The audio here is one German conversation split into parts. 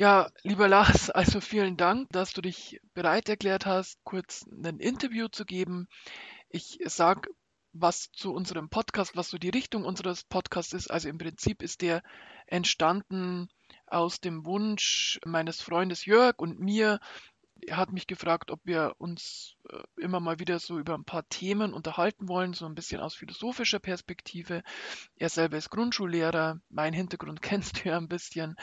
Ja, lieber Lars, also vielen Dank, dass du dich bereit erklärt hast, kurz ein Interview zu geben. Ich sage was zu unserem Podcast, was so die Richtung unseres Podcasts ist. Also im Prinzip ist der entstanden aus dem Wunsch meines Freundes Jörg und mir. Er hat mich gefragt, ob wir uns äh, immer mal wieder so über ein paar Themen unterhalten wollen, so ein bisschen aus philosophischer Perspektive. Er selber ist Grundschullehrer, mein Hintergrund kennst du ja ein bisschen.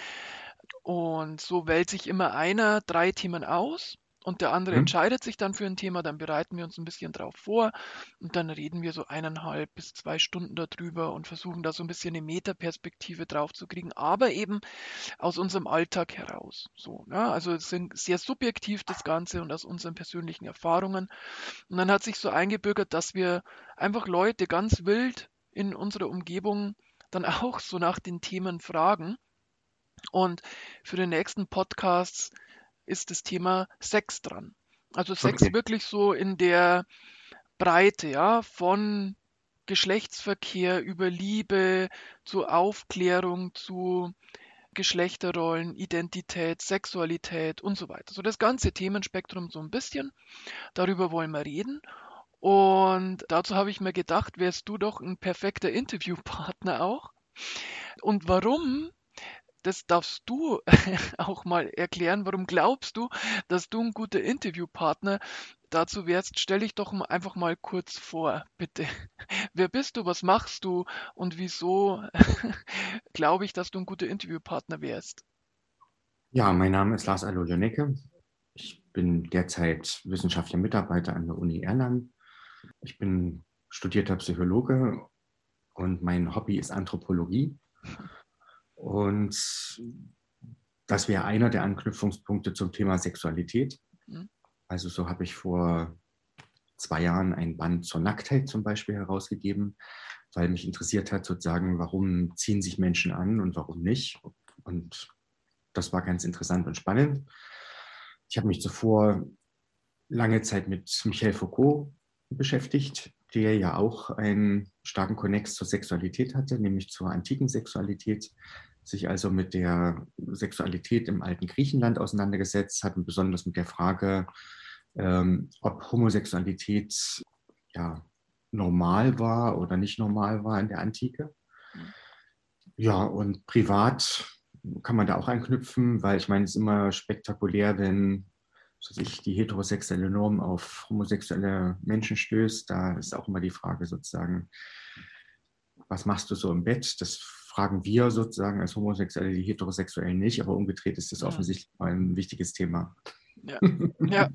Und so wählt sich immer einer drei Themen aus und der andere Mhm. entscheidet sich dann für ein Thema, dann bereiten wir uns ein bisschen drauf vor und dann reden wir so eineinhalb bis zwei Stunden darüber und versuchen da so ein bisschen eine Metaperspektive drauf zu kriegen, aber eben aus unserem Alltag heraus. So, ne? Also es sind sehr subjektiv das Ganze und aus unseren persönlichen Erfahrungen. Und dann hat sich so eingebürgert, dass wir einfach Leute ganz wild in unserer Umgebung dann auch so nach den Themen fragen. Und für den nächsten Podcast ist das Thema Sex dran. Also Sex Okay. wirklich so in der Breite, ja, von Geschlechtsverkehr über Liebe zu Aufklärung, zu Geschlechterrollen, Identität, Sexualität und so weiter. So das ganze Themenspektrum so ein bisschen. Darüber wollen wir reden. Und dazu habe ich mir gedacht, wärst du doch ein perfekter Interviewpartner auch. Und warum? Das darfst du auch mal erklären. Warum glaubst du, dass du ein guter Interviewpartner dazu wärst? Stell dich doch einfach mal kurz vor, bitte. Wer bist du? Was machst du? Und wieso glaube ich, dass du ein guter Interviewpartner wärst? Ja, mein Name ist Lars Alo Jonecke. Ich bin derzeit wissenschaftlicher Mitarbeiter an der Uni Erlangen. Ich bin studierter Psychologe und mein Hobby ist Anthropologie. Und das wäre einer der Anknüpfungspunkte zum Thema Sexualität. Mhm. Also so habe ich vor zwei Jahren ein Band zur Nacktheit zum Beispiel herausgegeben, weil mich interessiert hat sozusagen, warum ziehen sich Menschen an und warum nicht. Und das war ganz interessant und spannend. Ich habe mich zuvor lange Zeit mit Michel Foucault beschäftigt, der ja auch einen starken Konnex zur Sexualität hatte, nämlich zur antiken Sexualität, sich also mit der Sexualität im alten Griechenland auseinandergesetzt hat und besonders mit der Frage, ähm, ob Homosexualität ja, normal war oder nicht normal war in der Antike. Ja, und privat kann man da auch anknüpfen, weil ich meine, es ist immer spektakulär, wenn was weiß ich, die heterosexuelle Norm auf homosexuelle Menschen stößt. Da ist auch immer die Frage sozusagen, was machst du so im Bett? Das fragen wir sozusagen als Homosexuelle, die Heterosexuellen nicht, aber umgedreht ist das Ja. offensichtlich ein wichtiges Thema. Ja, ja.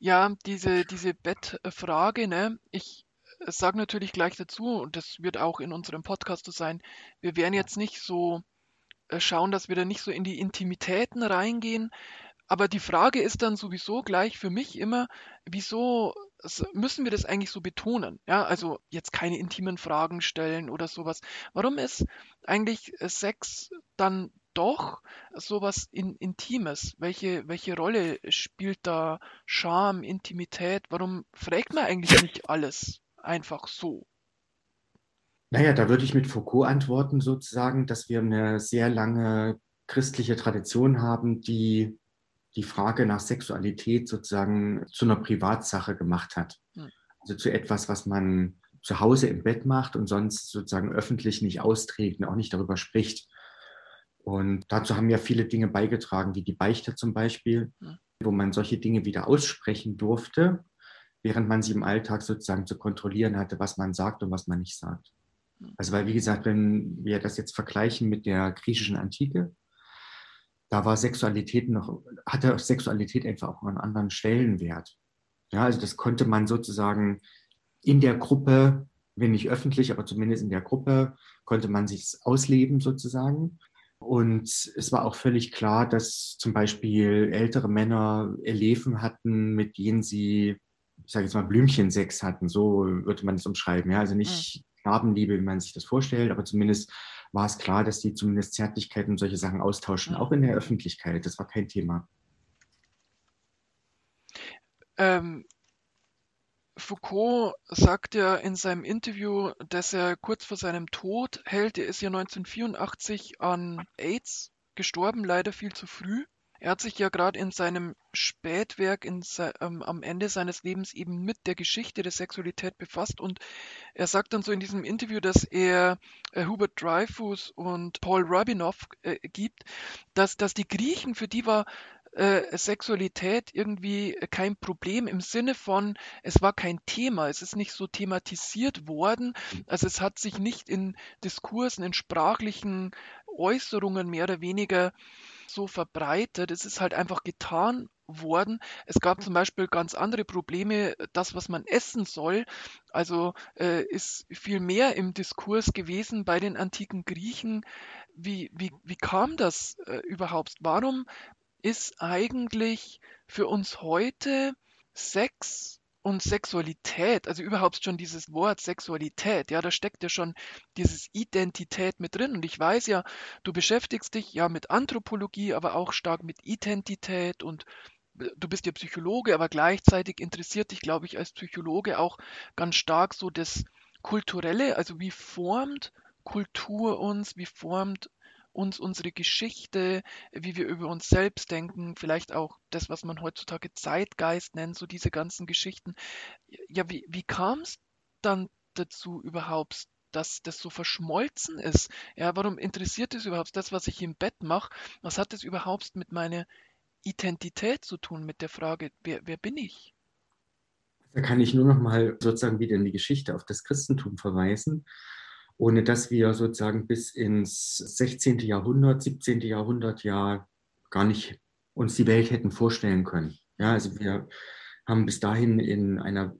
Ja, diese, diese Bettfrage, ne? Ich sage natürlich gleich dazu, und das wird auch in unserem Podcast so sein, wir werden jetzt nicht so äh, schauen, dass wir da nicht so in die Intimitäten reingehen. Aber die Frage ist dann sowieso gleich für mich immer, wieso müssen wir das eigentlich so betonen? Ja, also jetzt keine intimen Fragen stellen oder sowas. Warum ist eigentlich Sex dann doch sowas in Intimes? Welche, welche Rolle spielt da Scham, Intimität? Warum fragt man eigentlich nicht alles einfach so? Naja, da würde ich mit Foucault antworten, sozusagen, dass wir eine sehr lange christliche Tradition haben, die die Frage nach Sexualität sozusagen zu einer Privatsache gemacht hat. Hm. Also zu etwas, was man zu Hause im Bett macht und sonst sozusagen öffentlich nicht austrägt und auch nicht darüber spricht. Und dazu haben ja viele Dinge beigetragen, wie die Beichte zum Beispiel, Hm. wo man solche Dinge wieder aussprechen durfte, während man sie im Alltag sozusagen zu kontrollieren hatte, was man sagt und was man nicht sagt. Hm. Also weil, wie gesagt, wenn wir das jetzt vergleichen mit der griechischen Antike, da war Sexualität noch, hatte Sexualität einfach auch einen anderen Stellenwert. Ja, also das konnte man sozusagen in der Gruppe, wenn nicht öffentlich, aber zumindest in der Gruppe, konnte man sich ausleben sozusagen. Und es war auch völlig klar, dass zum Beispiel ältere Männer Eleven hatten, mit denen sie, ich sage jetzt mal, Blümchensex hatten. So würde man es umschreiben. Ja, also nicht Knabenliebe, wie man sich das vorstellt, aber zumindest war es klar, dass die zumindest Zärtlichkeiten und solche Sachen austauschen, auch in der Öffentlichkeit. Das war kein Thema. Ähm, Foucault sagt ja in seinem Interview, dass er kurz vor seinem Tod hält. Er ist ja 1984 an AIDS gestorben, leider viel zu früh. Er hat sich ja gerade in seinem Spätwerk in se ähm, am Ende seines Lebens eben mit der Geschichte der Sexualität befasst und er sagt dann so in diesem Interview, dass er äh, Hubert Dreyfus und Paul Rabinoff äh, gibt, dass, dass die Griechen, für die war äh, Sexualität irgendwie kein Problem im Sinne von, es war kein Thema, es ist nicht so thematisiert worden, also es hat sich nicht in Diskursen, in sprachlichen Äußerungen mehr oder weniger so verbreitet. Es ist halt einfach getan worden. Es gab zum Beispiel ganz andere Probleme. Das, was man essen soll, also äh, ist viel mehr im Diskurs gewesen bei den antiken Griechen. Wie, wie, wie kam das äh, überhaupt? Warum ist eigentlich für uns heute Sex und Sexualität, also überhaupt schon dieses Wort Sexualität, ja, da steckt ja schon dieses Identität mit drin. Und ich weiß ja, du beschäftigst dich ja mit Anthropologie, aber auch stark mit Identität und äh, du bist ja Psychologe, aber gleichzeitig interessiert dich, glaube ich, als Psychologe auch ganz stark so das Kulturelle, also wie formt Kultur uns, wie formt uns unsere Geschichte, wie wir über uns selbst denken, vielleicht auch das, was man heutzutage Zeitgeist nennt, so diese ganzen Geschichten. Ja, wie, wie kam es dann dazu überhaupt, dass das so verschmolzen ist? Ja, warum interessiert es überhaupt das, was ich im Bett mache? Was hat es überhaupt mit meiner Identität zu tun, mit der Frage, wer, wer bin ich? Da kann ich nur noch mal sozusagen wieder in die Geschichte auf das Christentum verweisen ohne dass wir sozusagen bis ins 16. Jahrhundert, 17. Jahrhundert ja gar nicht uns die Welt hätten vorstellen können. Ja, also wir haben bis dahin in einer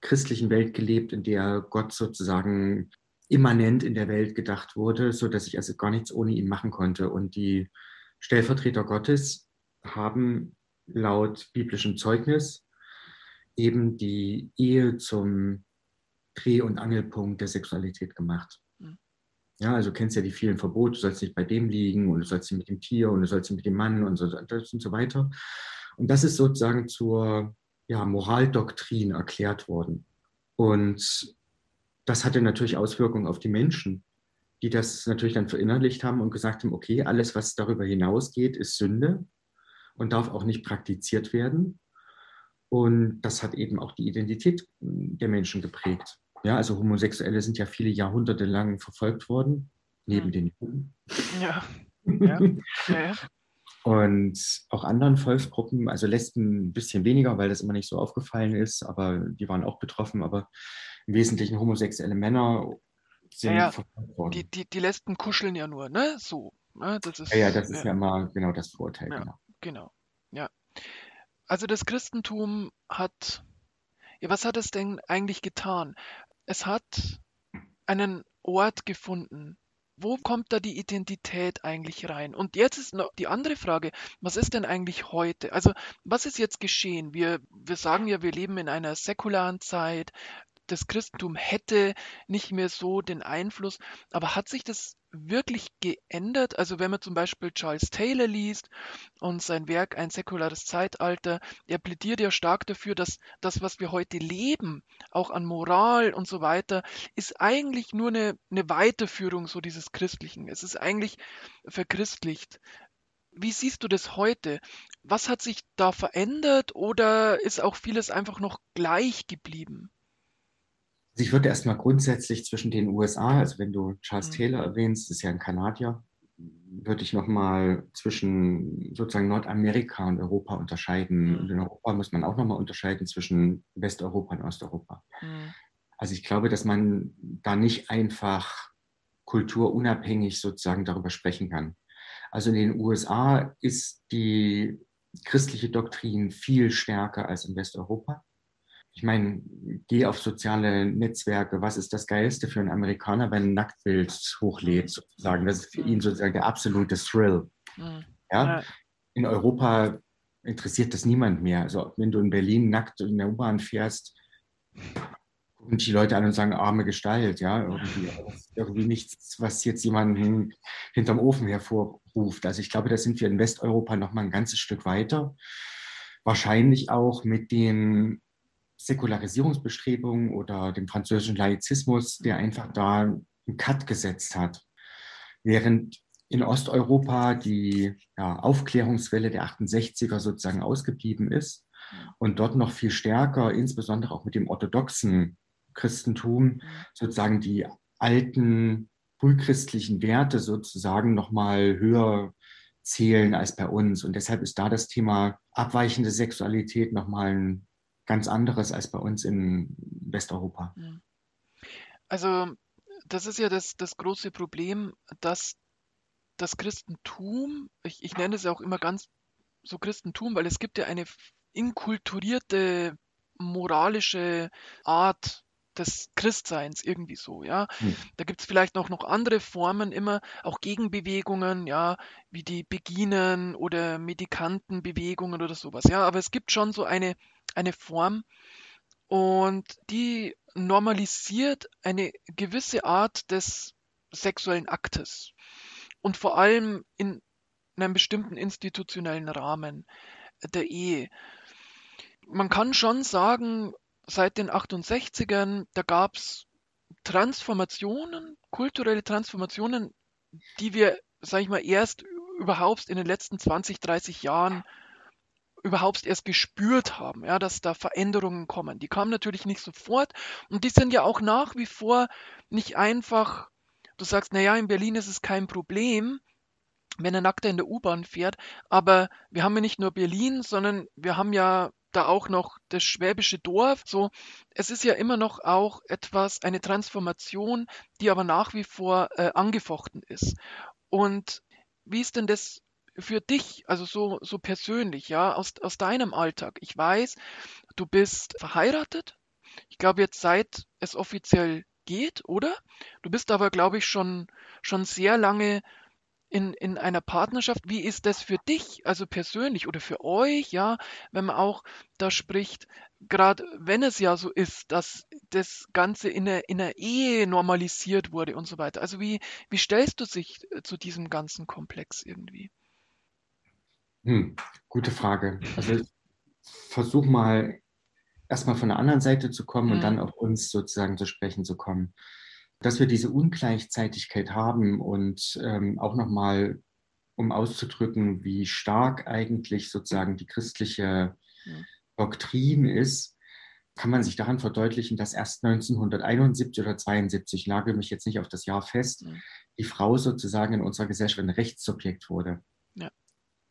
christlichen Welt gelebt, in der Gott sozusagen immanent in der Welt gedacht wurde, so dass ich also gar nichts ohne ihn machen konnte. Und die Stellvertreter Gottes haben laut biblischem Zeugnis eben die Ehe zum Dreh- und Angelpunkt der Sexualität gemacht. Ja, also du kennst ja die vielen Verbote, du sollst nicht bei dem liegen und du sollst nicht mit dem Tier und du sollst nicht mit dem Mann und so, und so weiter. Und das ist sozusagen zur ja, Moraldoktrin erklärt worden. Und das hatte natürlich Auswirkungen auf die Menschen, die das natürlich dann verinnerlicht haben und gesagt haben, okay, alles, was darüber hinausgeht, ist Sünde und darf auch nicht praktiziert werden. Und das hat eben auch die Identität der Menschen geprägt. Ja, also Homosexuelle sind ja viele Jahrhunderte lang verfolgt worden, neben hm. den Juden. Ja. ja. ja. Und auch anderen Volksgruppen, also Lesben ein bisschen weniger, weil das immer nicht so aufgefallen ist, aber die waren auch betroffen, aber im Wesentlichen homosexuelle Männer sind ja, verfolgt worden. Die, die, die Lesben kuscheln ja nur, ne? So. Ne? Das ist, ja, ja, das ist ja immer genau das Vorurteil. Ja, genau. genau. Ja. Also das Christentum hat, ja, was hat es denn eigentlich getan? Es hat einen Ort gefunden. Wo kommt da die Identität eigentlich rein? Und jetzt ist noch die andere Frage, was ist denn eigentlich heute? Also, was ist jetzt geschehen? Wir, wir sagen ja, wir leben in einer säkularen Zeit das Christentum hätte nicht mehr so den Einfluss. Aber hat sich das wirklich geändert? Also wenn man zum Beispiel Charles Taylor liest und sein Werk Ein säkulares Zeitalter, er plädiert ja stark dafür, dass das, was wir heute leben, auch an Moral und so weiter, ist eigentlich nur eine, eine Weiterführung so dieses Christlichen. Es ist eigentlich verchristlicht. Wie siehst du das heute? Was hat sich da verändert oder ist auch vieles einfach noch gleich geblieben? Also ich würde erstmal grundsätzlich zwischen den USA, also wenn du Charles mhm. Taylor erwähnst, ist ja ein Kanadier, würde ich nochmal zwischen sozusagen Nordamerika und Europa unterscheiden. Mhm. Und in Europa muss man auch nochmal unterscheiden zwischen Westeuropa und Osteuropa. Mhm. Also ich glaube, dass man da nicht einfach kulturunabhängig sozusagen darüber sprechen kann. Also in den USA ist die christliche Doktrin viel stärker als in Westeuropa ich meine, geh auf soziale Netzwerke. Was ist das Geilste für einen Amerikaner, wenn ein Nacktbild hochlädt, sozusagen? Das ist für ihn sozusagen der absolute Thrill. Mhm. Ja? In Europa interessiert das niemand mehr. Also, wenn du in Berlin nackt in der U-Bahn fährst, gucken die Leute an und sagen, arme Gestalt, ja, irgendwie, irgendwie nichts, was jetzt jemanden hinterm Ofen hervorruft. Also ich glaube, da sind wir in Westeuropa noch mal ein ganzes Stück weiter. Wahrscheinlich auch mit den Säkularisierungsbestrebungen oder dem französischen Laizismus, der einfach da einen Cut gesetzt hat. Während in Osteuropa die ja, Aufklärungswelle der 68er sozusagen ausgeblieben ist und dort noch viel stärker, insbesondere auch mit dem orthodoxen Christentum, sozusagen die alten frühchristlichen Werte sozusagen nochmal höher zählen als bei uns. Und deshalb ist da das Thema abweichende Sexualität nochmal ein ganz anderes als bei uns in Westeuropa. Also das ist ja das, das große Problem, dass das Christentum, ich, ich nenne es ja auch immer ganz so Christentum, weil es gibt ja eine inkulturierte moralische Art des Christseins irgendwie so, ja. Hm. Da gibt es vielleicht auch noch andere Formen immer, auch Gegenbewegungen, ja, wie die Beginen oder Medikantenbewegungen oder sowas, ja. Aber es gibt schon so eine, eine Form und die normalisiert eine gewisse Art des sexuellen Aktes und vor allem in einem bestimmten institutionellen Rahmen der Ehe. Man kann schon sagen, seit den 68ern, da gab es Transformationen, kulturelle Transformationen, die wir, sage ich mal, erst überhaupt in den letzten 20, 30 Jahren überhaupt erst gespürt haben, ja, dass da Veränderungen kommen. Die kamen natürlich nicht sofort und die sind ja auch nach wie vor nicht einfach, du sagst, naja, in Berlin ist es kein Problem, wenn ein Nackter in der U-Bahn fährt, aber wir haben ja nicht nur Berlin, sondern wir haben ja da auch noch das schwäbische Dorf. So, es ist ja immer noch auch etwas, eine Transformation, die aber nach wie vor äh, angefochten ist. Und wie ist denn das für dich, also so, so persönlich, ja, aus, aus deinem Alltag? Ich weiß, du bist verheiratet. Ich glaube jetzt seit es offiziell geht, oder? Du bist aber, glaube ich, schon, schon sehr lange in, in einer Partnerschaft. Wie ist das für dich, also persönlich oder für euch, ja, wenn man auch da spricht, gerade wenn es ja so ist, dass das Ganze in der, in der Ehe normalisiert wurde und so weiter. Also wie, wie stellst du dich zu diesem ganzen Komplex irgendwie? Hm, gute Frage. Also ich versuch mal erstmal von der anderen Seite zu kommen mhm. und dann auf uns sozusagen zu sprechen zu kommen. Dass wir diese Ungleichzeitigkeit haben und ähm, auch nochmal, um auszudrücken, wie stark eigentlich sozusagen die christliche mhm. Doktrin ist, kann man sich daran verdeutlichen, dass erst 1971 oder 72, lage mich jetzt nicht auf das Jahr fest, mhm. die Frau sozusagen in unserer Gesellschaft ein Rechtssubjekt wurde.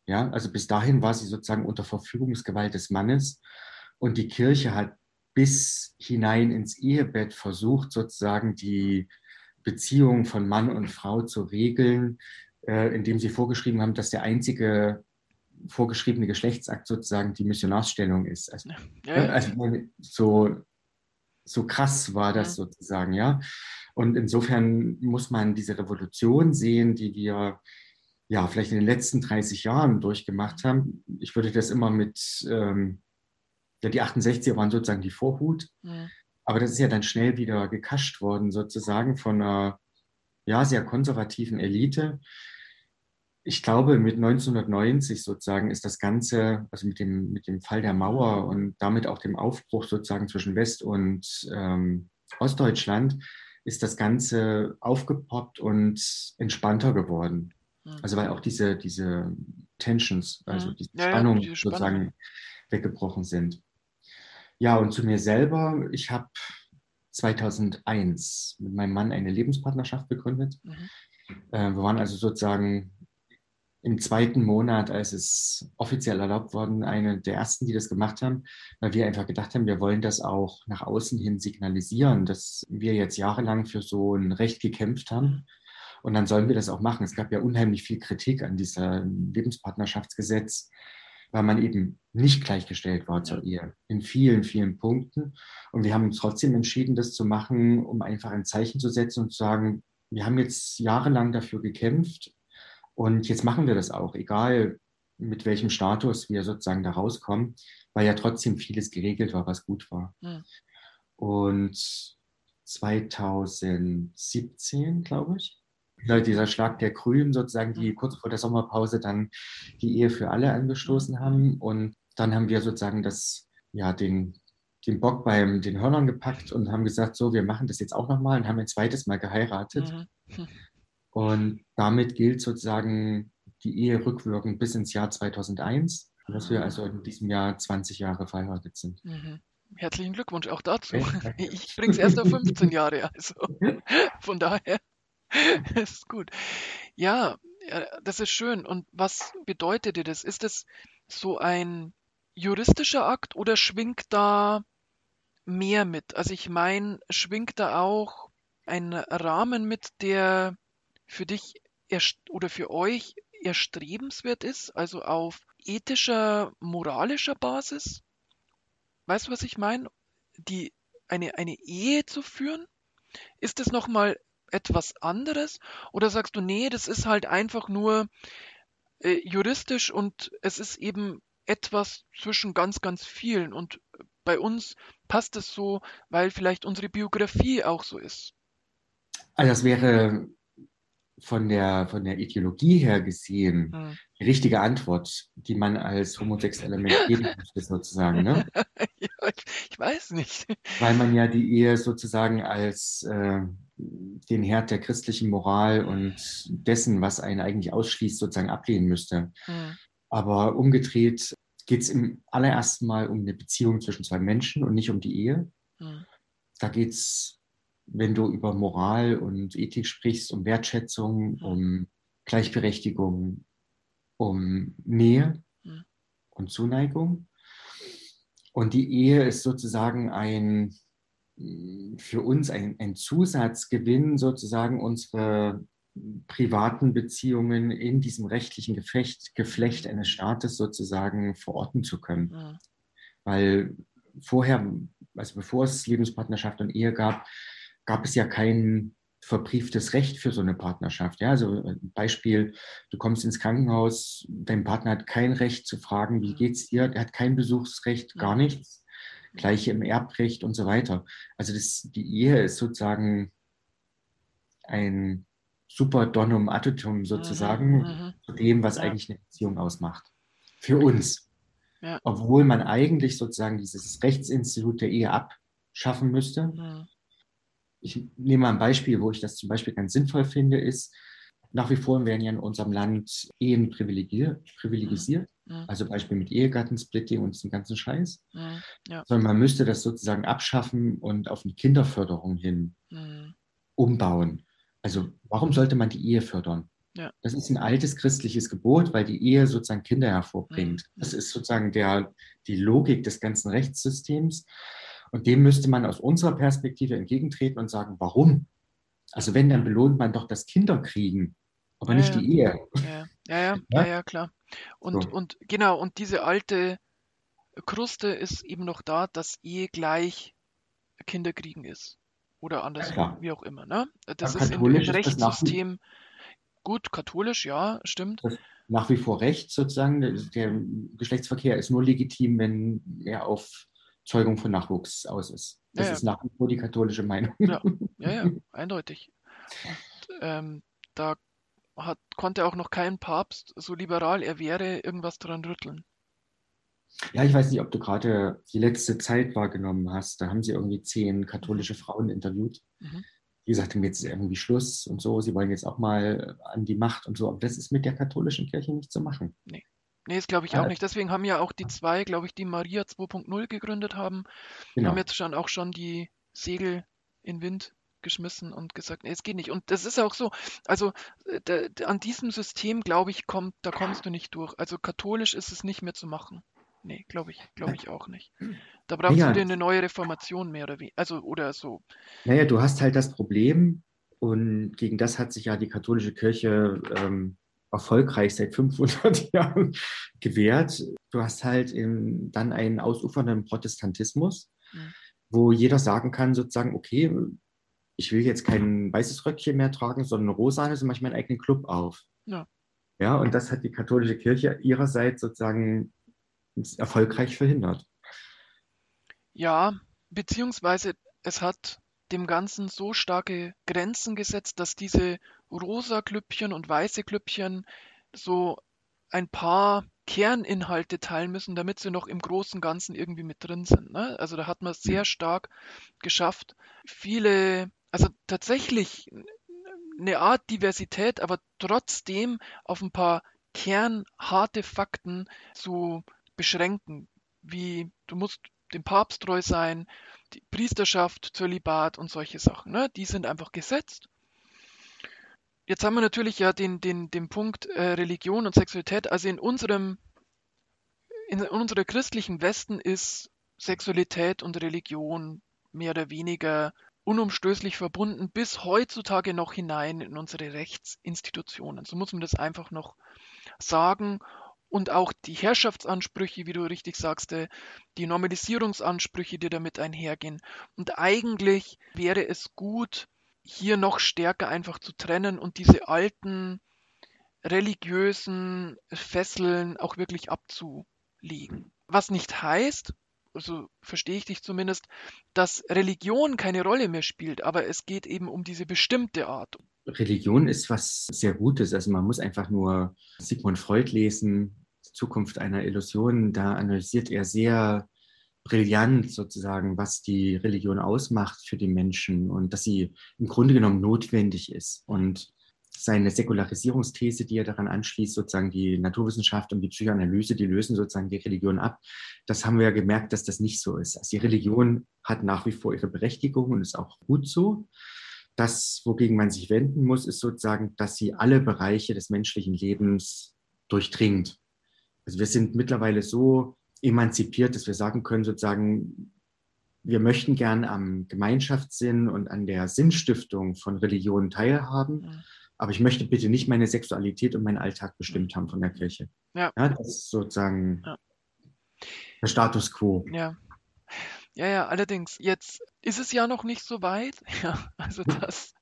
Ja, also bis dahin war sie sozusagen unter Verfügungsgewalt des Mannes und die Kirche hat bis hinein ins Ehebett versucht, sozusagen die Beziehung von Mann und Frau zu regeln, äh, indem sie vorgeschrieben haben, dass der einzige vorgeschriebene Geschlechtsakt sozusagen die Missionarsstellung ist. Also, ja, ja. also so, so krass war das ja. sozusagen, ja. Und insofern muss man diese Revolution sehen, die wir ja, vielleicht in den letzten 30 Jahren durchgemacht haben. Ich würde das immer mit, ähm, ja, die 68er waren sozusagen die Vorhut, ja. aber das ist ja dann schnell wieder gekascht worden, sozusagen von einer ja, sehr konservativen Elite. Ich glaube, mit 1990 sozusagen ist das Ganze, also mit dem, mit dem Fall der Mauer und damit auch dem Aufbruch sozusagen zwischen West- und ähm, Ostdeutschland, ist das Ganze aufgepoppt und entspannter geworden. Also weil auch diese, diese Tensions, also mhm. diese ja, Spannungen ja, sozusagen Spannung. weggebrochen sind. Ja, und zu mir selber, ich habe 2001 mit meinem Mann eine Lebenspartnerschaft begründet. Mhm. Äh, wir waren also sozusagen im zweiten Monat, als es offiziell erlaubt worden, eine der ersten, die das gemacht haben, weil wir einfach gedacht haben, wir wollen das auch nach außen hin signalisieren, dass wir jetzt jahrelang für so ein Recht gekämpft haben mhm. Und dann sollen wir das auch machen. Es gab ja unheimlich viel Kritik an diesem Lebenspartnerschaftsgesetz, weil man eben nicht gleichgestellt war zur Ehe in vielen, vielen Punkten. Und wir haben uns trotzdem entschieden, das zu machen, um einfach ein Zeichen zu setzen und zu sagen, wir haben jetzt jahrelang dafür gekämpft und jetzt machen wir das auch, egal mit welchem Status wir sozusagen da rauskommen, weil ja trotzdem vieles geregelt war, was gut war. Ja. Und 2017, glaube ich, dieser Schlag der Grünen sozusagen, die kurz vor der Sommerpause dann die Ehe für alle angestoßen haben. Und dann haben wir sozusagen das, ja, den, den Bock beim den Hörnern gepackt und haben gesagt, so, wir machen das jetzt auch nochmal und haben ein zweites Mal geheiratet. Mhm. Und damit gilt sozusagen die Ehe rückwirkend bis ins Jahr 2001, dass wir also in diesem Jahr 20 Jahre verheiratet sind. Mhm. Herzlichen Glückwunsch auch dazu. Ich bringe es erst auf 15 Jahre, also von daher ist gut. Ja, das ist schön. Und was bedeutet dir das? Ist es so ein juristischer Akt oder schwingt da mehr mit? Also ich meine, schwingt da auch ein Rahmen mit, der für dich oder für euch erstrebenswert ist, also auf ethischer, moralischer Basis? Weißt du, was ich meine? Die, eine, eine Ehe zu führen? Ist das nochmal etwas anderes? Oder sagst du, nee, das ist halt einfach nur äh, juristisch und es ist eben etwas zwischen ganz, ganz vielen. Und bei uns passt es so, weil vielleicht unsere Biografie auch so ist. Also das wäre von der, von der Ideologie her gesehen hm. die richtige Antwort, die man als homosexueller Mensch geben möchte, sozusagen. Ne? ja, ich, ich, weiß nicht. Weil man ja die Ehe sozusagen als äh, den Herd der christlichen Moral und dessen, was einen eigentlich ausschließt, sozusagen ablehnen müsste. Hm. Aber umgedreht geht es im allerersten Mal um eine Beziehung zwischen zwei Menschen und nicht um die Ehe. Hm. Da geht es wenn du über Moral und Ethik sprichst, um Wertschätzung, mhm. um Gleichberechtigung, um Nähe mhm. und Zuneigung. Und die Ehe ist sozusagen ein, für uns ein, ein Zusatzgewinn, sozusagen unsere privaten Beziehungen in diesem rechtlichen Gefecht, Geflecht eines Staates sozusagen verorten zu können. Mhm. Weil vorher, also bevor es Lebenspartnerschaft und Ehe gab, gab es ja kein verbrieftes Recht für so eine Partnerschaft. Ja, also äh, Beispiel, du kommst ins Krankenhaus, dein Partner hat kein Recht zu fragen, wie geht's dir? Er hat kein Besuchsrecht, gar nichts. Gleiche im Erbrecht und so weiter. Also das, die Ehe ist sozusagen ein super Donum Additum sozusagen mhm, mhm. zu dem, was ja. eigentlich eine Beziehung ausmacht. Für uns. Ja. Obwohl man eigentlich sozusagen dieses Rechtsinstitut der Ehe abschaffen müsste. Mhm ich nehme mal ein Beispiel, wo ich das zum Beispiel ganz sinnvoll finde, ist, nach wie vor werden ja in unserem Land Ehen privilegiert, privilegisiert. Mhm. Also Beispiel mit Ehegattensplitting und diesem ganzen Scheiß. Mhm. Ja. Sondern man müsste das sozusagen abschaffen und auf eine Kinderförderung hin mhm. umbauen. Also warum sollte man die Ehe fördern? Ja. Das ist ein altes christliches Gebot, weil die Ehe sozusagen Kinder hervorbringt. Das ist sozusagen der, die Logik des ganzen Rechtssystems. Und dem müsste man aus unserer Perspektive entgegentreten und sagen, warum? Also wenn, dann belohnt man doch das Kinderkriegen, aber ja, nicht ja. die Ehe. Ja, ja, ja, ja klar. Und, so. und genau, und diese alte Kruste ist eben noch da, dass Ehe gleich Kinderkriegen ist. Oder andersrum, wie auch immer. Ne? Das ist im, im Rechtssystem gut, katholisch, ja, stimmt. nach wie vor Recht sozusagen. Der Geschlechtsverkehr ist nur legitim, wenn er auf Zeugung von Nachwuchs aus ist. Das ja, ja. ist nach wie vor die katholische Meinung. Ja, ja, ja eindeutig. Und, ähm, da hat, konnte auch noch kein Papst, so liberal er wäre, irgendwas dran rütteln. Ja, ich weiß nicht, ob du gerade die letzte Zeit wahrgenommen hast. Da haben sie irgendwie zehn katholische mhm. Frauen interviewt. Mhm. Die gesagt haben, jetzt ist irgendwie Schluss und so. Sie wollen jetzt auch mal an die Macht und so. Aber das ist mit der katholischen Kirche nicht zu machen. Nee. Nee, das glaube ich auch nicht. Deswegen haben ja auch die zwei, glaube ich, die Maria 2.0 gegründet haben, genau. haben jetzt schon auch schon die Segel in Wind geschmissen und gesagt, nee, es geht nicht. Und das ist auch so, also äh, an diesem System, glaube ich, kommt, da kommst du nicht durch. Also katholisch ist es nicht mehr zu machen. Nee, glaube ich, glaube ich auch nicht. Da brauchst ja. du dir eine neue Reformation mehr oder wie, also oder so. Naja, du hast halt das Problem, und gegen das hat sich ja die katholische Kirche ähm, erfolgreich seit 500 Jahren gewährt. Du hast halt im, dann einen ausufernden Protestantismus, mhm. wo jeder sagen kann, sozusagen, okay, ich will jetzt kein weißes Röckchen mehr tragen, sondern rosa, so mache ich meinen eigenen Club auf. Ja. Ja, und das hat die katholische Kirche ihrerseits sozusagen erfolgreich verhindert. Ja, beziehungsweise es hat dem Ganzen so starke Grenzen gesetzt, dass diese rosa Klüppchen und weiße Klüppchen so ein paar Kerninhalte teilen müssen, damit sie noch im großen Ganzen irgendwie mit drin sind. Ne? Also da hat man sehr stark geschafft, viele, also tatsächlich eine Art Diversität, aber trotzdem auf ein paar kernharte Fakten zu beschränken, wie du musst dem Papst treu sein, die Priesterschaft, Zölibat und solche Sachen. Ne? Die sind einfach gesetzt. Jetzt haben wir natürlich ja den, den, den Punkt äh, Religion und Sexualität. Also in unserem, in unserer christlichen Westen ist Sexualität und Religion mehr oder weniger unumstößlich verbunden bis heutzutage noch hinein in unsere Rechtsinstitutionen. So muss man das einfach noch sagen. Und auch die Herrschaftsansprüche, wie du richtig sagst, äh, die Normalisierungsansprüche, die damit einhergehen. Und eigentlich wäre es gut, hier noch stärker einfach zu trennen und diese alten religiösen Fesseln auch wirklich abzulegen. Was nicht heißt, also verstehe ich dich zumindest, dass Religion keine Rolle mehr spielt, aber es geht eben um diese bestimmte Art. Religion ist was sehr Gutes. Also man muss einfach nur Sigmund Freud lesen, Zukunft einer Illusion. Da analysiert er sehr brillant sozusagen, was die Religion ausmacht für die Menschen und dass sie im Grunde genommen notwendig ist. Und seine Säkularisierungsthese, die er daran anschließt, sozusagen die Naturwissenschaft und die Psychoanalyse, die lösen sozusagen die Religion ab. Das haben wir ja gemerkt, dass das nicht so ist. Also die Religion hat nach wie vor ihre Berechtigung und ist auch gut so. Das, wogegen man sich wenden muss, ist sozusagen, dass sie alle Bereiche des menschlichen Lebens durchdringt. Also wir sind mittlerweile so emanzipiert, dass wir sagen können, sozusagen, wir möchten gern am Gemeinschaftssinn und an der Sinnstiftung von Religionen teilhaben. Aber ich möchte bitte nicht meine Sexualität und meinen Alltag bestimmt haben von der Kirche. Ja. ja das ist sozusagen ja. der Status quo. Ja. Ja, ja, allerdings, jetzt ist es ja noch nicht so weit. Ja, also das.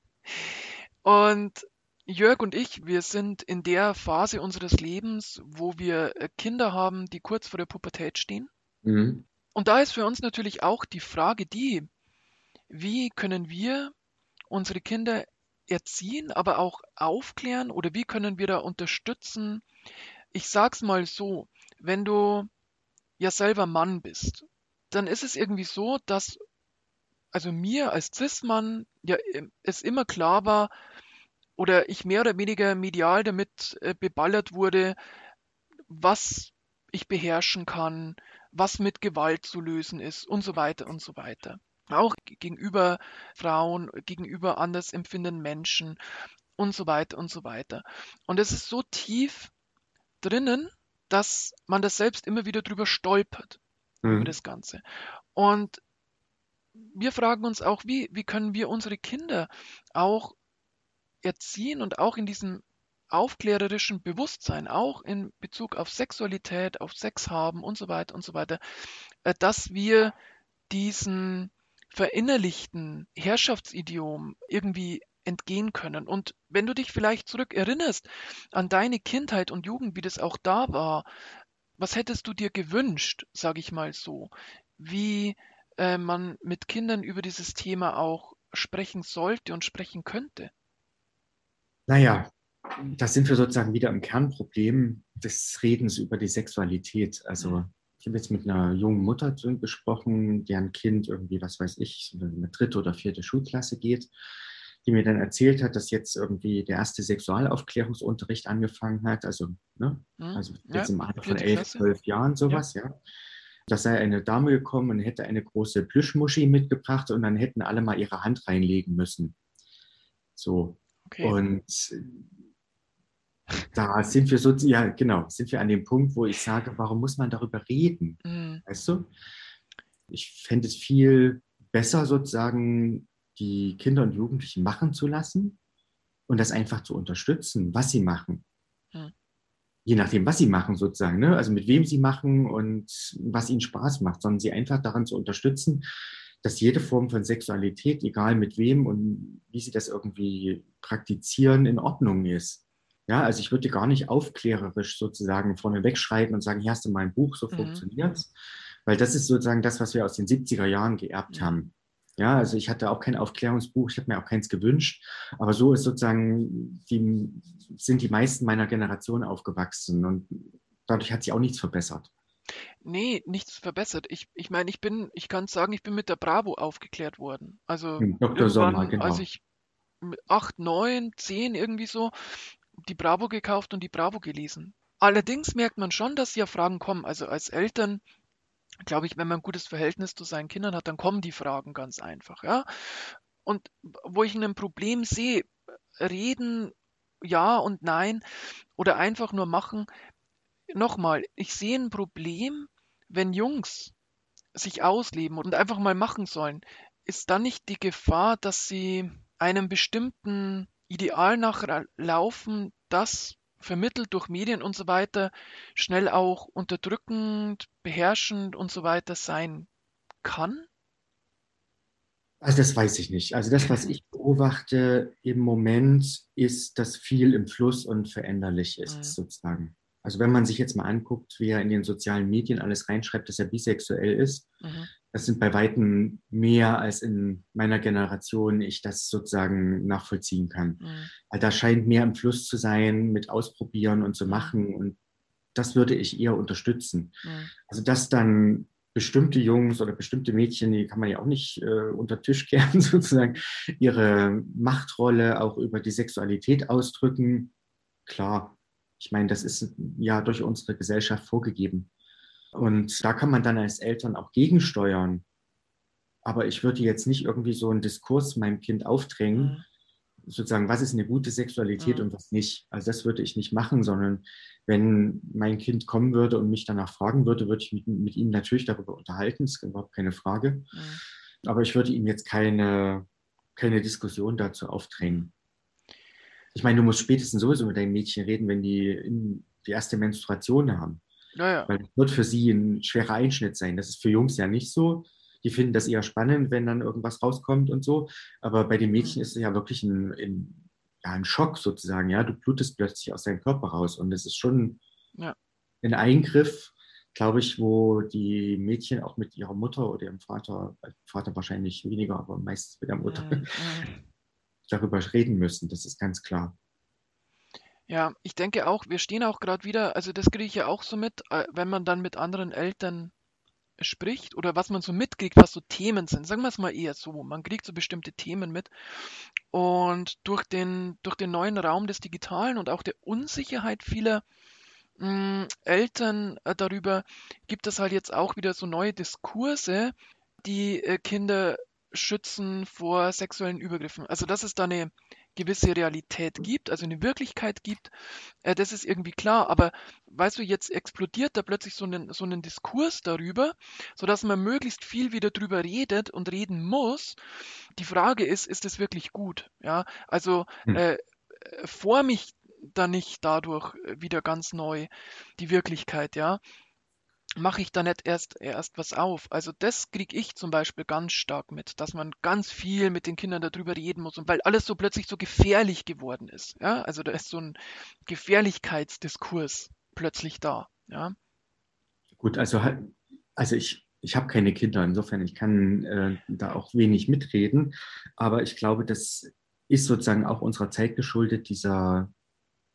Und Jörg und ich, wir sind in der Phase unseres Lebens, wo wir äh, Kinder haben, die kurz vor der Pubertät stehen. Mhm. Und da ist für uns natürlich auch die Frage die, wie können wir unsere Kinder erziehen, aber auch aufklären oder wie können wir da unterstützen? Ich sag's mal so, wenn du ja selber Mann bist dann ist es irgendwie so, dass also mir als Cis-Mann ja es immer klar war oder ich mehr oder weniger medial damit äh, beballert wurde, was ich beherrschen kann, was mit Gewalt zu lösen ist und so weiter und so weiter. Auch gegenüber Frauen, gegenüber anders empfindenden Menschen und so weiter und so weiter. Und es ist so tief drinnen, dass man das selbst immer wieder drüber stolpert mhm. über das Ganze. Und wir fragen uns auch, wie, wie können wir unsere Kinder auch erziehen und auch in diesem aufklärerischen Bewusstsein, auch in Bezug auf Sexualität, auf Sex haben und so weiter und so weiter, äh, dass wir diesen verinnerlichten Herrschaftsidiom irgendwie entgehen können. Und wenn du dich vielleicht zurück erinnerst an deine Kindheit und Jugend, wie das auch da war, was hättest du dir gewünscht, sage ich mal so, wie äh, man mit Kindern über dieses Thema auch sprechen sollte und sprechen könnte? Naja, da sind wir sozusagen wieder im Kernproblem des Redens über die Sexualität. Also ich habe jetzt mit einer jungen Mutter gesprochen, deren Kind irgendwie, was weiß ich, in eine dritte oder vierte Schulklasse geht die mir dann erzählt hat, dass jetzt irgendwie der erste Sexualaufklärungsunterricht angefangen hat, also, ne? Mhm. also jetzt ja, im Alter von elf, zwölf Jahren sowas, ja. ja. Da sei eine Dame gekommen und hätte eine große Plüschmuschi mitgebracht und dann hätten alle mal ihre Hand reinlegen müssen. So. Okay. Und da sind wir so, ja, genau, sind wir an dem Punkt, wo ich sage, warum muss man darüber reden? Mhm. Weißt du? Ich fände es viel besser sozusagen, die Kinder und Jugendlichen machen zu lassen und das einfach zu unterstützen, was sie machen. Hm. Je nachdem, was sie machen sozusagen, ne? also mit wem sie machen und was ihnen Spaß macht, sondern sie einfach daran zu unterstützen, dass jede Form von Sexualität, egal mit wem und wie sie das irgendwie praktizieren, in Ordnung ist. Ja, also ich würde gar nicht aufklärerisch sozusagen vorne wegschreiben und sagen, hier hast du mal ein Buch, so mhm. funktioniert's. Weil das ist sozusagen das, was wir aus den 70er Jahren geerbt mhm. haben. Ja, also ich hatte auch kein Aufklärungsbuch, ich habe mir auch keins gewünscht, aber so ist sozusagen die, sind die meisten meiner Generation aufgewachsen und dadurch hat sich auch nichts verbessert. Nee, nichts verbessert. Ich, ich meine, ich bin, ich kann sagen, ich bin mit der Bravo aufgeklärt worden. Also Dr. Sommer, genau. als ich acht, neun, zehn irgendwie so, die Bravo gekauft und die Bravo gelesen. Allerdings merkt man schon, dass ja Fragen kommen. Also als Eltern, glaube ich, wenn man ein gutes Verhältnis zu seinen Kindern hat, dann kommen die Fragen ganz einfach, ja. Und wo ich ein Problem sehe, reden ja und nein oder einfach nur machen. Nochmal, ich sehe ein Problem, wenn Jungs sich ausleben und einfach mal machen sollen. Ist dann nicht die Gefahr, dass sie einem bestimmten Ideal nachlaufen, das vermittelt durch Medien und so weiter schnell auch unterdrückend, beherrschend und so weiter sein kann? Also das weiß ich nicht. Also das, was ich beobachte im Moment, ist, dass viel im Fluss und veränderlich ist, mhm. sozusagen. Also wenn man sich jetzt mal anguckt, wie er in den sozialen Medien alles reinschreibt, dass er bisexuell ist, mhm. das sind bei weitem mehr als in meiner Generation ich das sozusagen nachvollziehen kann. Mhm. Also da scheint mehr im Fluss zu sein mit Ausprobieren und zu mhm. machen und das würde ich eher unterstützen. Mhm. Also dass dann bestimmte Jungs oder bestimmte Mädchen, die kann man ja auch nicht äh, unter Tisch kehren, sozusagen, ihre Machtrolle auch über die Sexualität ausdrücken. Klar, ich meine, das ist ja durch unsere Gesellschaft vorgegeben. Und da kann man dann als Eltern auch gegensteuern. Aber ich würde jetzt nicht irgendwie so einen Diskurs meinem Kind aufdrängen, mhm. sozusagen, was ist eine gute Sexualität mhm. und was nicht. Also das würde ich nicht machen, sondern wenn mein Kind kommen würde und mich danach fragen würde, würde ich mit, mit ihm natürlich darüber unterhalten, das ist überhaupt keine Frage. Mhm. Aber ich würde ihm jetzt keine, keine Diskussion dazu aufdrängen. Ich meine, du musst spätestens sowieso mit deinem Mädchen reden, wenn die die erste Menstruation haben. Ja, ja. Weil das wird für sie ein schwerer Einschnitt sein. Das ist für Jungs ja nicht so. Die finden das eher spannend, wenn dann irgendwas rauskommt und so. Aber bei den Mädchen mhm. ist es ja wirklich ein, ein, ja, ein Schock sozusagen. Ja, du blutest plötzlich aus deinem Körper raus. Und es ist schon ja. ein Eingriff, glaube ich, wo die Mädchen auch mit ihrer Mutter oder ihrem Vater, Vater wahrscheinlich weniger, aber meistens mit der Mutter, mhm. Darüber reden müssen. Das ist ganz klar. Ja, ich denke auch, wir stehen auch gerade wieder, also das kriege ich ja auch so mit, äh, wenn man dann mit anderen Eltern spricht oder was man so mitkriegt, was so Themen sind. Sagen wir es mal eher so. Man kriegt so bestimmte Themen mit. Und durch den, durch den neuen Raum des Digitalen und auch der Unsicherheit vieler mh, hm, Eltern äh, darüber gibt es halt jetzt auch wieder so neue Diskurse, die äh, Kinder schützen vor sexuellen Übergriffen. Also dass es da eine gewisse Realität gibt, also eine Wirklichkeit gibt, äh, das ist irgendwie klar. Aber weißt du, jetzt explodiert da plötzlich so ein so einen Diskurs darüber, sodass man möglichst viel wieder drüber redet und reden muss. Die Frage ist, ist es wirklich gut? Ja, also hm. äh, forme ich da nicht dadurch wieder ganz neu die Wirklichkeit, ja mache ich da nicht erst, erst was auf. Also das kriege ich zum Beispiel ganz stark mit, dass man ganz viel mit den Kindern darüber reden muss und weil alles so plötzlich so gefährlich geworden ist. Ja, also da ist so ein Gefährlichkeitsdiskurs plötzlich da. Ja. Gut, also also ich ich habe keine Kinder, insofern ich kann äh, da auch wenig mitreden, aber ich glaube, das ist sozusagen auch unserer Zeit geschuldet, dieser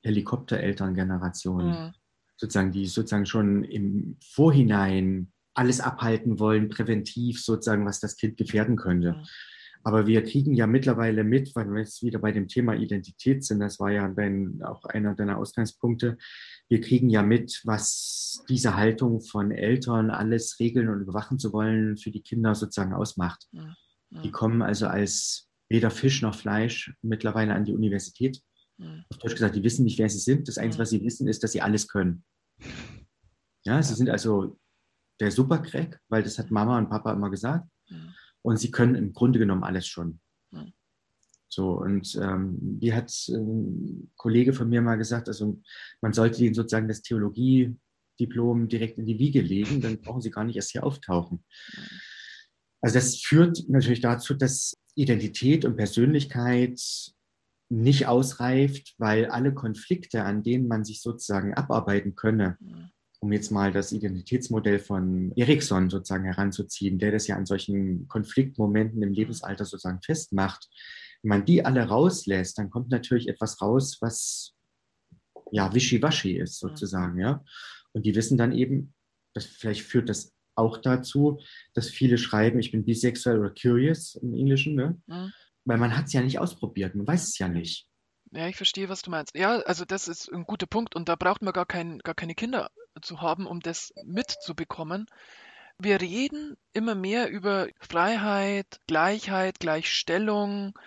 Helikopterelterngeneration. Mhm sozusagen, die sozusagen schon im Vorhinein alles abhalten wollen, präventiv sozusagen, was das Kind gefährden könnte. Mhm. Aber wir kriegen ja mittlerweile mit, weil wir jetzt wieder bei dem Thema Identität sind, das war ja dein, auch einer deiner Ausgangspunkte, wir kriegen ja mit, was diese Haltung von Eltern, alles regeln und überwachen zu wollen, für die Kinder sozusagen ausmacht. Mhm. Die kommen also als weder Fisch noch Fleisch mittlerweile an die Universität. Mhm. Auf Deutsch gesagt, die wissen nicht, wer sie sind. Das Einzige, was sie wissen, ist, dass sie alles können. Ja, sie sind also der Supercrack, weil das hat Mama und Papa immer gesagt. Und sie können im Grunde genommen alles schon. So, und ähm, wie hat ein Kollege von mir mal gesagt, also man sollte ihnen sozusagen das Theologiediplom direkt in die Wiege legen, dann brauchen sie gar nicht erst hier auftauchen. Also das führt natürlich dazu, dass Identität und Persönlichkeit nicht ausreift, weil alle Konflikte, an denen man sich sozusagen abarbeiten könne, um jetzt mal das Identitätsmodell von Erikson sozusagen heranzuziehen, der das ja an solchen Konfliktmomenten im Lebensalter sozusagen festmacht, wenn man die alle rauslässt, dann kommt natürlich etwas raus, was ja wischiwaschi ist sozusagen, ja. Und die wissen dann eben, dass vielleicht führt das auch dazu, dass viele schreiben, ich bin bisexuell oder curious im Englischen, ne? Weil man hat es ja nicht ausprobiert, man weiß es ja nicht. Ja, ich verstehe, was du meinst. Ja, also das ist ein guter Punkt und da braucht man gar, kein, gar keine Kinder zu haben, um das mitzubekommen. Wir reden immer mehr über Freiheit, Gleichheit, Gleichstellung,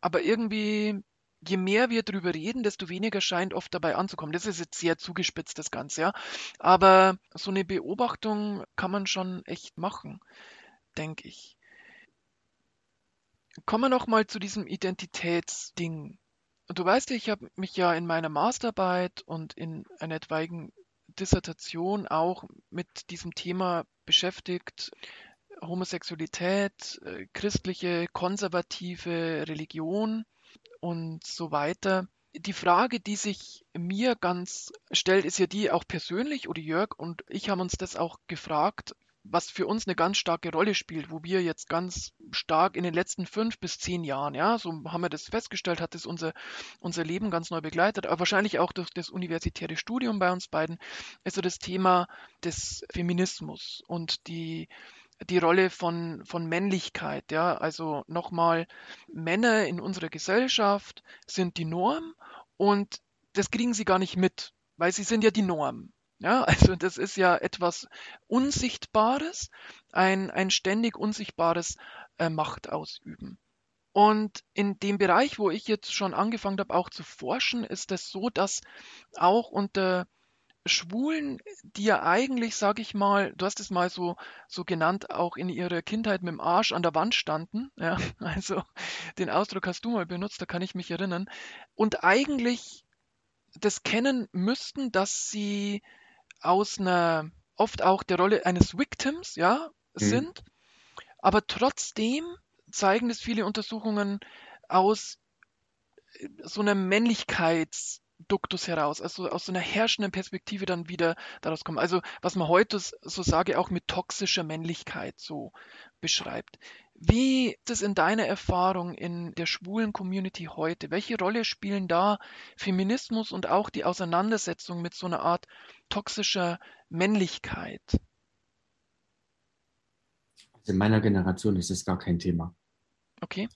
aber irgendwie, je mehr wir darüber reden, desto weniger scheint oft dabei anzukommen. Das ist jetzt sehr zugespitzt, das Ganze, ja. Aber so eine Beobachtung kann man schon echt machen, denke ich. Kommen wir noch mal zu diesem Identitätsding. Du weißt ja, ich habe mich ja in meiner Masterarbeit und in einer etwaigen Dissertation auch mit diesem Thema beschäftigt. Homosexualität, äh, christliche, konservative Religion und so weiter. Die Frage, die sich mir ganz stellt, ist ja die auch persönlich, oder Jörg und ich haben uns das auch gefragt, was für uns eine ganz starke Rolle spielt, wo wir jetzt ganz stark in den letzten fünf bis zehn Jahren, ja, so haben wir das festgestellt, hat es unser, unser Leben ganz neu begleitet, aber wahrscheinlich auch durch das universitäre Studium bei uns beiden, ist so das Thema des Feminismus und die, die Rolle von, von Männlichkeit, ja, also nochmal, Männer in unserer Gesellschaft sind die Norm und das kriegen sie gar nicht mit, weil sie sind ja die Norm. Ja, also das ist ja etwas Unsichtbares, ein, ein ständig unsichtbares äh, Machtausüben. Und in dem Bereich, wo ich jetzt schon angefangen habe, auch zu forschen, ist es so, dass auch unter Schwulen, die ja eigentlich, sage ich mal, du hast es mal so, so genannt, auch in ihrer Kindheit mit dem Arsch an der Wand standen. Ja, also den Ausdruck hast du mal benutzt, da kann ich mich erinnern. Und eigentlich das kennen müssten, dass sie aus einer oft auch der Rolle eines Victims, ja, mhm. sind. Aber trotzdem zeigen es viele Untersuchungen aus äh, so einer Männlichkeitsduktus heraus, also aus so einer herrschenden Perspektive dann wieder daraus kommen. Also was man heute so sage auch mit toxischer Männlichkeit so beschreibt. Wie ist es in deiner Erfahrung in der schwulen Community heute? Welche Rolle spielen da Feminismus und auch die Auseinandersetzung mit so einer Art toxischer Männlichkeit? Also in meiner Generation ist es gar kein Thema. Okay.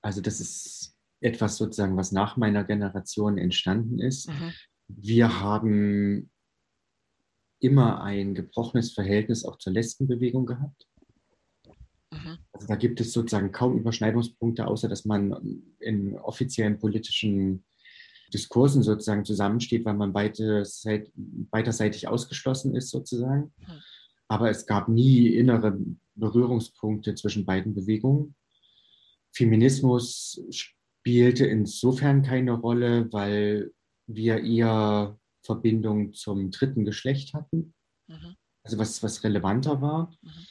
Also das ist etwas sozusagen, was nach meiner Generation entstanden ist. Mhm. Wir haben immer ein gebrochenes Verhältnis auch zur Lesbenbewegung gehabt. Mhm. Also da gibt es sozusagen kaum Überschneidungspunkte, außer dass man in offiziellen politischen Diskursen sozusagen zusammensteht, weil man beiderseitig, beiderseitig ausgeschlossen ist sozusagen. Mhm. Aber es gab nie innere Berührungspunkte zwischen beiden Bewegungen. Feminismus spielte insofern keine Rolle, weil wir eher Verbindung zum dritten Geschlecht hatten. Mhm. Also was, was relevanter war. Mhm.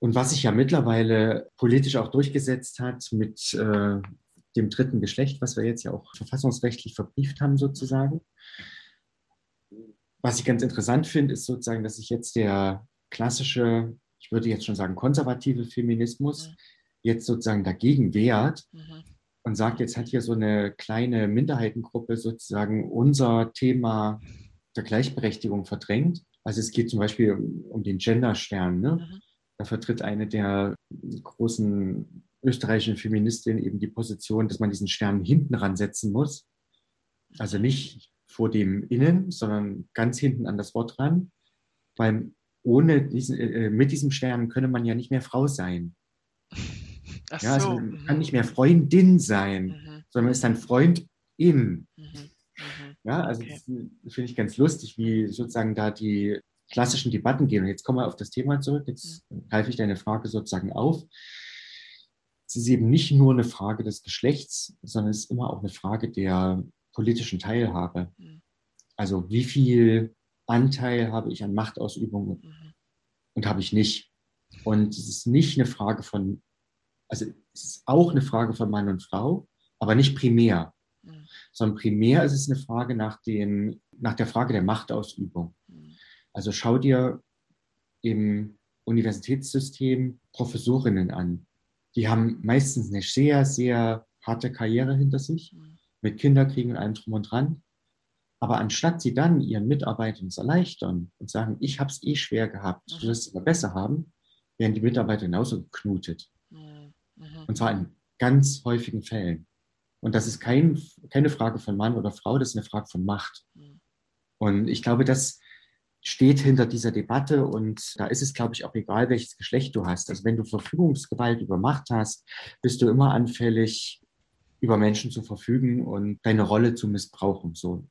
Und was sich ja mittlerweile politisch auch durchgesetzt hat mit äh, dem dritten Geschlecht, was wir jetzt ja auch verfassungsrechtlich verbrieft haben sozusagen. Was ich ganz interessant finde, ist sozusagen, dass sich jetzt der klassische, ich würde jetzt schon sagen, konservative Feminismus mhm. jetzt sozusagen dagegen wehrt mhm. und sagt, jetzt hat hier so eine kleine Minderheitengruppe sozusagen unser Thema der Gleichberechtigung verdrängt. Also es geht zum Beispiel um, um den Genderstern. Ne? Mhm. Da vertritt eine der großen österreichischen Feministinnen eben die Position, dass man diesen Stern hinten ransetzen muss. Also nicht vor dem Innen, sondern ganz hinten an das Wort ran. Weil ohne diesen, äh, äh mit diesem Stern könne man ja nicht mehr Frau sein. Ach ja, also man kann nicht mehr Freundin sein, mhm. sondern man ist dann Freundin. Mhm. Mhm. Ja, also okay. das finde ich ganz lustig, wie sozusagen da die klassischen Debatten gehen. Und jetzt kommen wir auf das Thema zurück. Jetzt greife ich deine Frage sozusagen auf. Es ist eben nicht nur eine Frage des Geschlechts, sondern es ist immer auch eine Frage der politischen Teilhabe. Also wie viel Anteil habe ich an Machtausübung mhm. und habe ich nicht. Und es ist nicht eine Frage von, also es ist auch eine Frage von Mann und Frau, aber nicht primär, mhm. sondern primär ist es eine Frage nach, dem, nach der Frage der Machtausübung. Mhm. Also schau dir im Universitätssystem Professorinnen an. Die haben meistens eine sehr, sehr harte Karriere hinter sich, mhm. mit Kinderkriegen und allem drum und dran. Aber anstatt sie dann ihren Mitarbeitern zu erleichtern und sagen, ich habe es eh schwer gehabt, du wirst es aber besser haben, werden die Mitarbeiter genauso geknutet. Mhm. Und zwar in ganz häufigen Fällen. Und das ist kein, keine Frage von Mann oder Frau, das ist eine Frage von Macht. Mhm. Und ich glaube, das steht hinter dieser Debatte und da ist es, glaube ich, auch egal, welches Geschlecht du hast. Also wenn du Verfügungsgewalt über Macht hast, bist du immer anfällig, über Menschen zu verfügen und deine Rolle zu missbrauchen. So.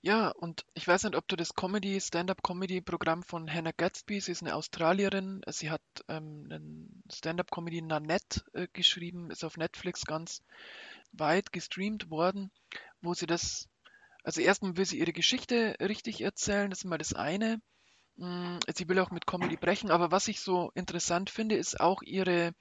Ja, und ich weiß nicht, ob du das Comedy, Stand-up-Comedy-Programm von Hannah Gatsby, sie ist eine Australierin, sie hat ähm, einen Stand-up-Comedy Nanette äh, geschrieben, ist auf Netflix ganz weit gestreamt worden, wo sie das, also erstmal will sie ihre Geschichte richtig erzählen, das ist mal das eine. Mm, sie will auch mit Comedy brechen, aber was ich so interessant finde, ist auch ihre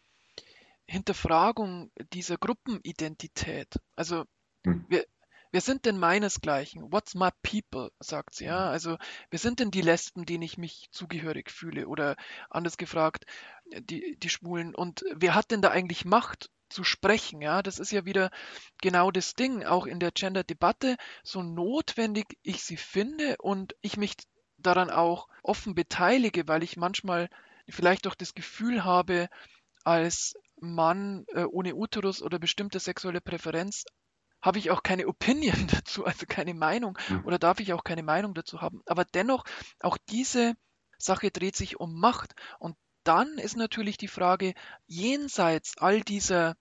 Hinterfragung dieser Gruppenidentität. Also hm. wir, wir sind denn meinesgleichen? What's my people? sagt sie. Ja? Mhm. Also wir sind denn die Lesben, denen ich mich zugehörig fühle? Oder anders gefragt, die, die Schwulen. Und wer hat denn da eigentlich Macht zu sprechen? Ja, das ist ja wieder genau das Ding, auch in der Gender-Debatte, so notwendig ich sie finde und ich mich daran auch offen beteilige, weil ich manchmal vielleicht auch das Gefühl habe, als Mann äh, ohne Uterus oder bestimmte sexuelle Präferenz habe ich auch keine Opinion dazu, also keine Meinung hm. oder darf ich auch keine Meinung dazu haben. Aber dennoch, auch diese Sache dreht sich um Macht. Und dann ist natürlich die Frage, jenseits all dieser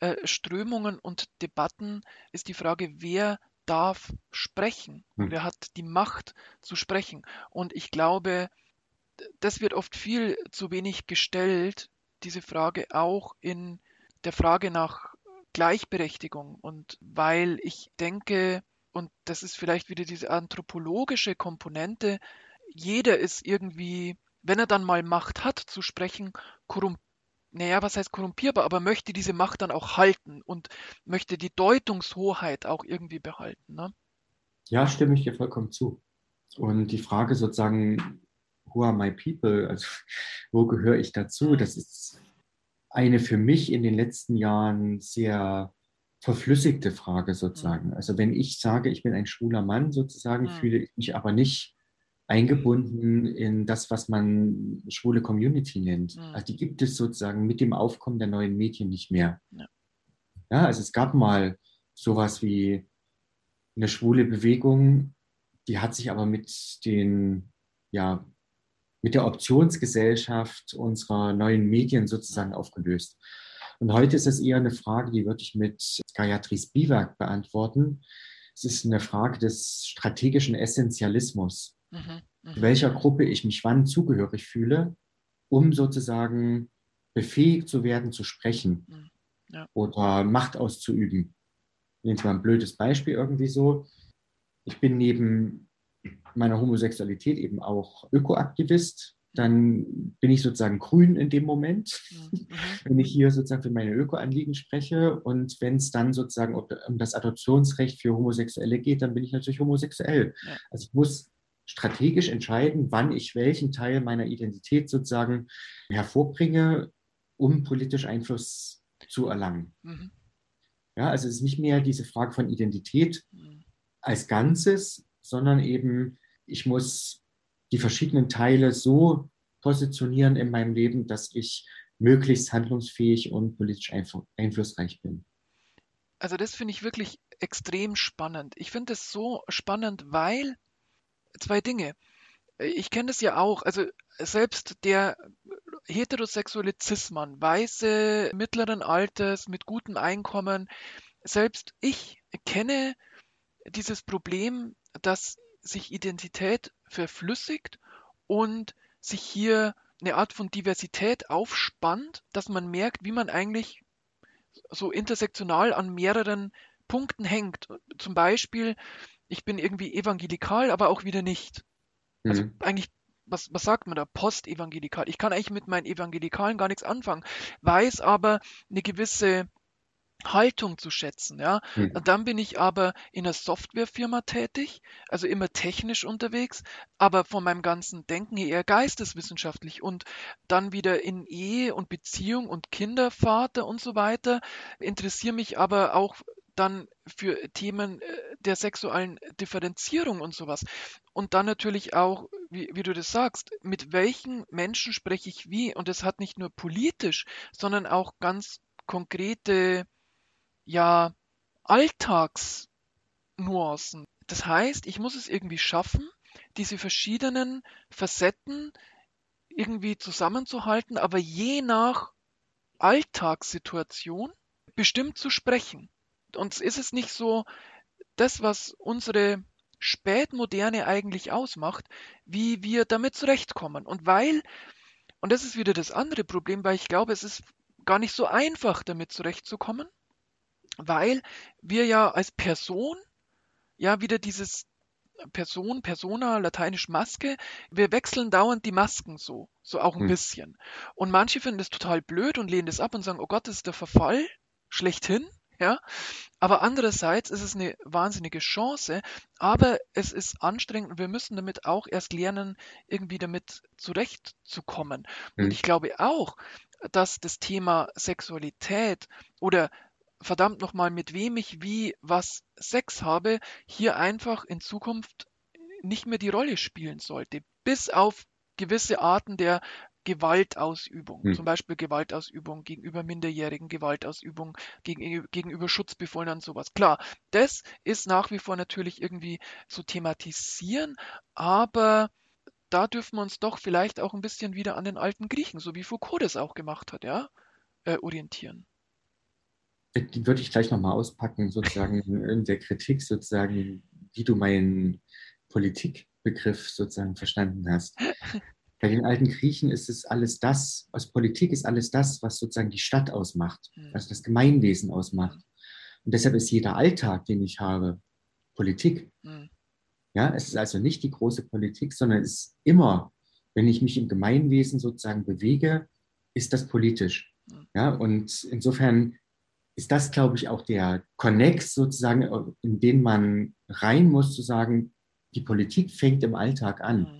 äh, Strömungen und Debatten, ist die Frage, wer darf sprechen? Hm. Wer hat die Macht zu sprechen? Und ich glaube, das wird oft viel zu wenig gestellt, diese Frage auch in der Frage nach Gleichberechtigung. Und weil ich denke, und das ist vielleicht wieder diese anthropologische Komponente, jeder ist irgendwie, wenn er dann mal Macht hat zu sprechen, korrumpiert naja, was heißt korrumpierbar, aber möchte diese Macht dann auch halten und möchte die Deutungshoheit auch irgendwie behalten. Ne? Ja, stimme ich dir vollkommen zu. Und die Frage sozusagen, who are my people, also wo gehöre ich dazu, das ist eine für mich in den letzten Jahren sehr verflüssigte Frage sozusagen. Mhm. Also wenn ich sage, ich bin ein schwuler Mann sozusagen, mhm. fühle ich mich aber nicht eingebunden in das, was man schwule Community nennt. Mhm. Also die gibt es sozusagen mit dem Aufkommen der neuen Medien nicht mehr. Ja. ja, also es gab mal sowas wie eine schwule Bewegung, die hat sich aber mit den ja, mit der Optionsgesellschaft unserer neuen Medien sozusagen aufgelöst. Und heute ist es eher eine Frage, die würde ich mit Gayatri Spivak beantworten. Es ist eine Frage des strategischen Essentialismus, mhm, mh. welcher Gruppe ich mich wann zugehörig fühle, um sozusagen befähigt zu werden, zu sprechen mhm, ja. oder Macht auszuüben. Ich nehme jetzt mal ein blödes Beispiel irgendwie so. Ich bin neben meiner Homosexualität eben auch Ökoaktivist. Dann bin ich sozusagen grün in dem Moment, mhm. wenn ich hier sozusagen für meine Ökoanliegen spreche. Und wenn es dann sozusagen um das Adoptionsrecht für Homosexuelle geht, dann bin ich natürlich homosexuell. Ja. Also ich muss strategisch entscheiden, wann ich welchen Teil meiner Identität sozusagen hervorbringe, um politisch Einfluss zu erlangen. Mhm. Ja, also es ist nicht mehr diese Frage von Identität mhm. als Ganzes, sondern eben, ich muss die verschiedenen Teile so positionieren in meinem Leben, dass ich möglichst handlungsfähig und politisch einflussreich bin. Also das finde ich wirklich extrem spannend. Ich finde es so spannend, weil zwei Dinge. Ich kenne das ja auch, also selbst der heterosexuelle Cis-Mann, weiße, mittleren Alters, mit gutem Einkommen, selbst ich kenne dieses Problem, dass sich Identität verflüssigt und sich hier eine Art von Diversität aufspannt, dass man merkt, wie man eigentlich so intersektional an mehreren Punkten hängt. Zum Beispiel, ich bin irgendwie evangelikal, aber auch wieder nicht. Also mhm. eigentlich, was, was sagt man da? Postevangelikal. Ich kann eigentlich mit meinen Evangelikalen gar nichts anfangen, weiß aber eine gewisse Haltung zu schätzen, ja. Mhm. Dann bin ich aber in einer Softwarefirma tätig, also immer technisch unterwegs, aber von meinem ganzen Denken her eher geisteswissenschaftlich und dann wieder in Ehe und Beziehung und Kindervater und so weiter, interessiere mich aber auch dann für Themen äh, der sexuellen Differenzierung und sowas. Und dann natürlich auch, wie, wie, du das sagst, mit welchen Menschen spreche ich wie? Und das hat nicht nur politisch, sondern auch ganz konkrete, ja, Alltagsnuancen. Das heißt, ich muss es irgendwie schaffen, diese verschiedenen Facetten irgendwie zusammenzuhalten, aber je nach Alltagssituation bestimmt zu sprechen. Und ist es nicht so, das, was unsere Spätmoderne eigentlich ausmacht, wie wir damit zurechtkommen. Und weil, und das ist wieder das andere Problem, weil ich glaube, es ist gar nicht so einfach, damit zurechtzukommen, weil wir ja als Person ja wieder dieses Person, Persona, lateinisch Maske, wir wechseln dauernd die Masken so, so auch ein hm. bisschen. Und manche finden das total blöd und lehnen das ab und sagen, oh Gott, das ist der Verfall schlechthin. Ja, aber andererseits ist es eine wahnsinnige Chance, aber es ist anstrengend und wir müssen damit auch erst lernen, irgendwie damit zurechtzukommen. Mhm. Und ich glaube auch, dass das Thema Sexualität oder verdammt nochmal, mit wem ich wie was Sex habe, hier einfach in Zukunft nicht mehr die Rolle spielen sollte. Bis auf gewisse Arten der Gewaltausübung, hm. zum Beispiel Gewaltausübung gegenüber Minderjährigen, Gewaltausübung gegenüber, gegenüber Schutzbefohlenen und sowas. Klar, das ist nach wie vor natürlich irgendwie zu thematisieren, aber da dürfen wir uns doch vielleicht auch ein bisschen wieder an den alten Griechen, so wie Foucault das auch gemacht hat, ja, äh, orientieren die würde ich gleich nochmal auspacken, sozusagen in der Kritik, sozusagen, wie du meinen Politikbegriff sozusagen verstanden hast. Bei den alten Griechen ist es alles das, was Politik ist alles das, was sozusagen die Stadt ausmacht, hm. was das Gemeinwesen ausmacht. Und deshalb ist jeder Alltag, den ich habe, Politik. Hm. Ja, es ist also nicht die große Politik, sondern es ist immer, wenn ich mich im Gemeinwesen sozusagen bewege, ist das politisch. Hm. Ja, und insofern ist das, glaube ich, auch der Connex sozusagen, in den man rein muss, zu sagen, die Politik fängt im Alltag an.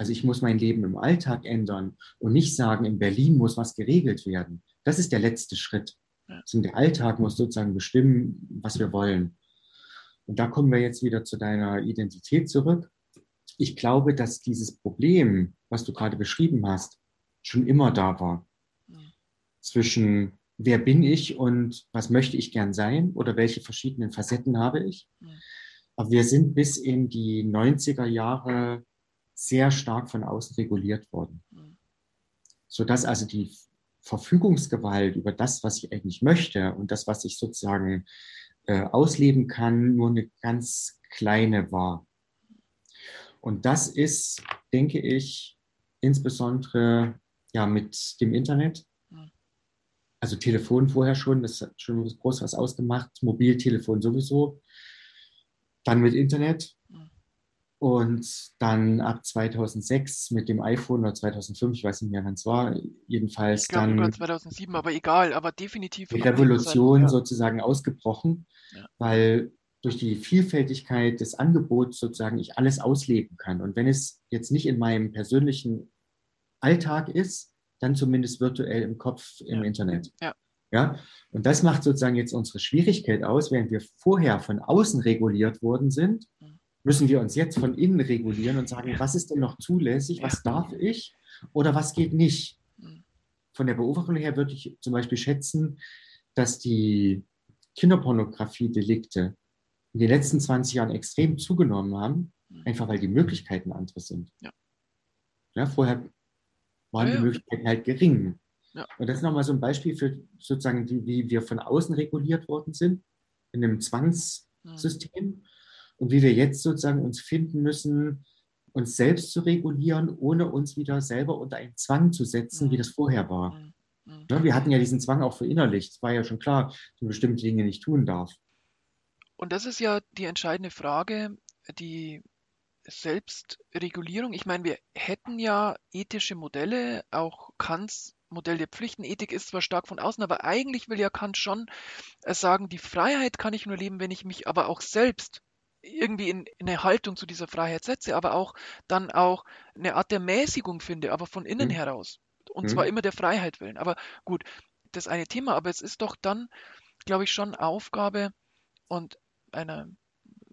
Also ich muss mein Leben im Alltag ändern und nicht sagen, in Berlin muss was geregelt werden. Das ist der letzte Schritt. Also der Alltag muss sozusagen bestimmen, was wir wollen. Und da kommen wir jetzt wieder zu deiner Identität zurück. Ich glaube, dass dieses Problem, was du gerade beschrieben hast, schon immer da war. Zwischen wer bin ich und was möchte ich gern sein oder welche verschiedenen Facetten habe ich. Aber wir sind bis in die 90er Jahre sehr stark von außen reguliert worden. Sodass also die Verfügungsgewalt über das, was ich eigentlich möchte und das, was ich sozusagen äh, ausleben kann, nur eine ganz kleine war. Und das ist, denke ich, insbesondere ja mit dem Internet. Also Telefon vorher schon, das hat schon groß was ausgemacht, Mobiltelefon sowieso, dann mit Internet und dann ab 2006 mit dem iPhone oder 2005, ich weiß nicht mehr, wann es war, jedenfalls ich glaub, dann. Sogar 2007, aber egal, aber definitiv. Die Revolution ja. sozusagen ausgebrochen, ja. weil durch die Vielfältigkeit des Angebots sozusagen ich alles ausleben kann. Und wenn es jetzt nicht in meinem persönlichen Alltag ist, dann zumindest virtuell im Kopf im ja. Internet. Ja. ja. Und das macht sozusagen jetzt unsere Schwierigkeit aus, während wir vorher von außen reguliert worden sind, mhm. Müssen wir uns jetzt von innen regulieren und sagen, was ist denn noch zulässig, was darf ich oder was geht nicht. Mhm. Von der Beobachtung her würde ich zum Beispiel schätzen, dass die Kinderpornografie-Delikte in den letzten 20 Jahren extrem zugenommen haben, mhm. einfach weil die Möglichkeiten andere sind. Ja. Ja, vorher waren ja, die Möglichkeiten halt gering. Ja. Und das ist nochmal so ein Beispiel für sozusagen, die, wie wir von außen reguliert worden sind, in einem Zwangssystem. Und wie wir jetzt sozusagen uns finden müssen, uns selbst zu regulieren, ohne uns wieder selber unter einen Zwang zu setzen, mhm. wie das vorher war. Mhm. Ja, wir hatten ja diesen Zwang auch verinnerlicht. Es war ja schon klar, dass man bestimmte Dinge nicht tun darf. Und das ist ja die entscheidende Frage, die Selbstregulierung. Ich meine, wir hätten ja ethische Modelle, auch Kants Modell der Pflichtenethik ist zwar stark von außen, aber eigentlich will ja Kant schon äh, sagen, die Freiheit kann ich nur leben, wenn ich mich aber auch selbst irgendwie in, in eine Haltung zu dieser Freiheit setze, aber auch dann auch eine Art der Mäßigung finde, aber von innen mhm. heraus. Und mhm. zwar immer der Freiheit willen. Aber gut, das ist eine Thema, aber es ist doch dann, glaube ich, schon Aufgabe und einer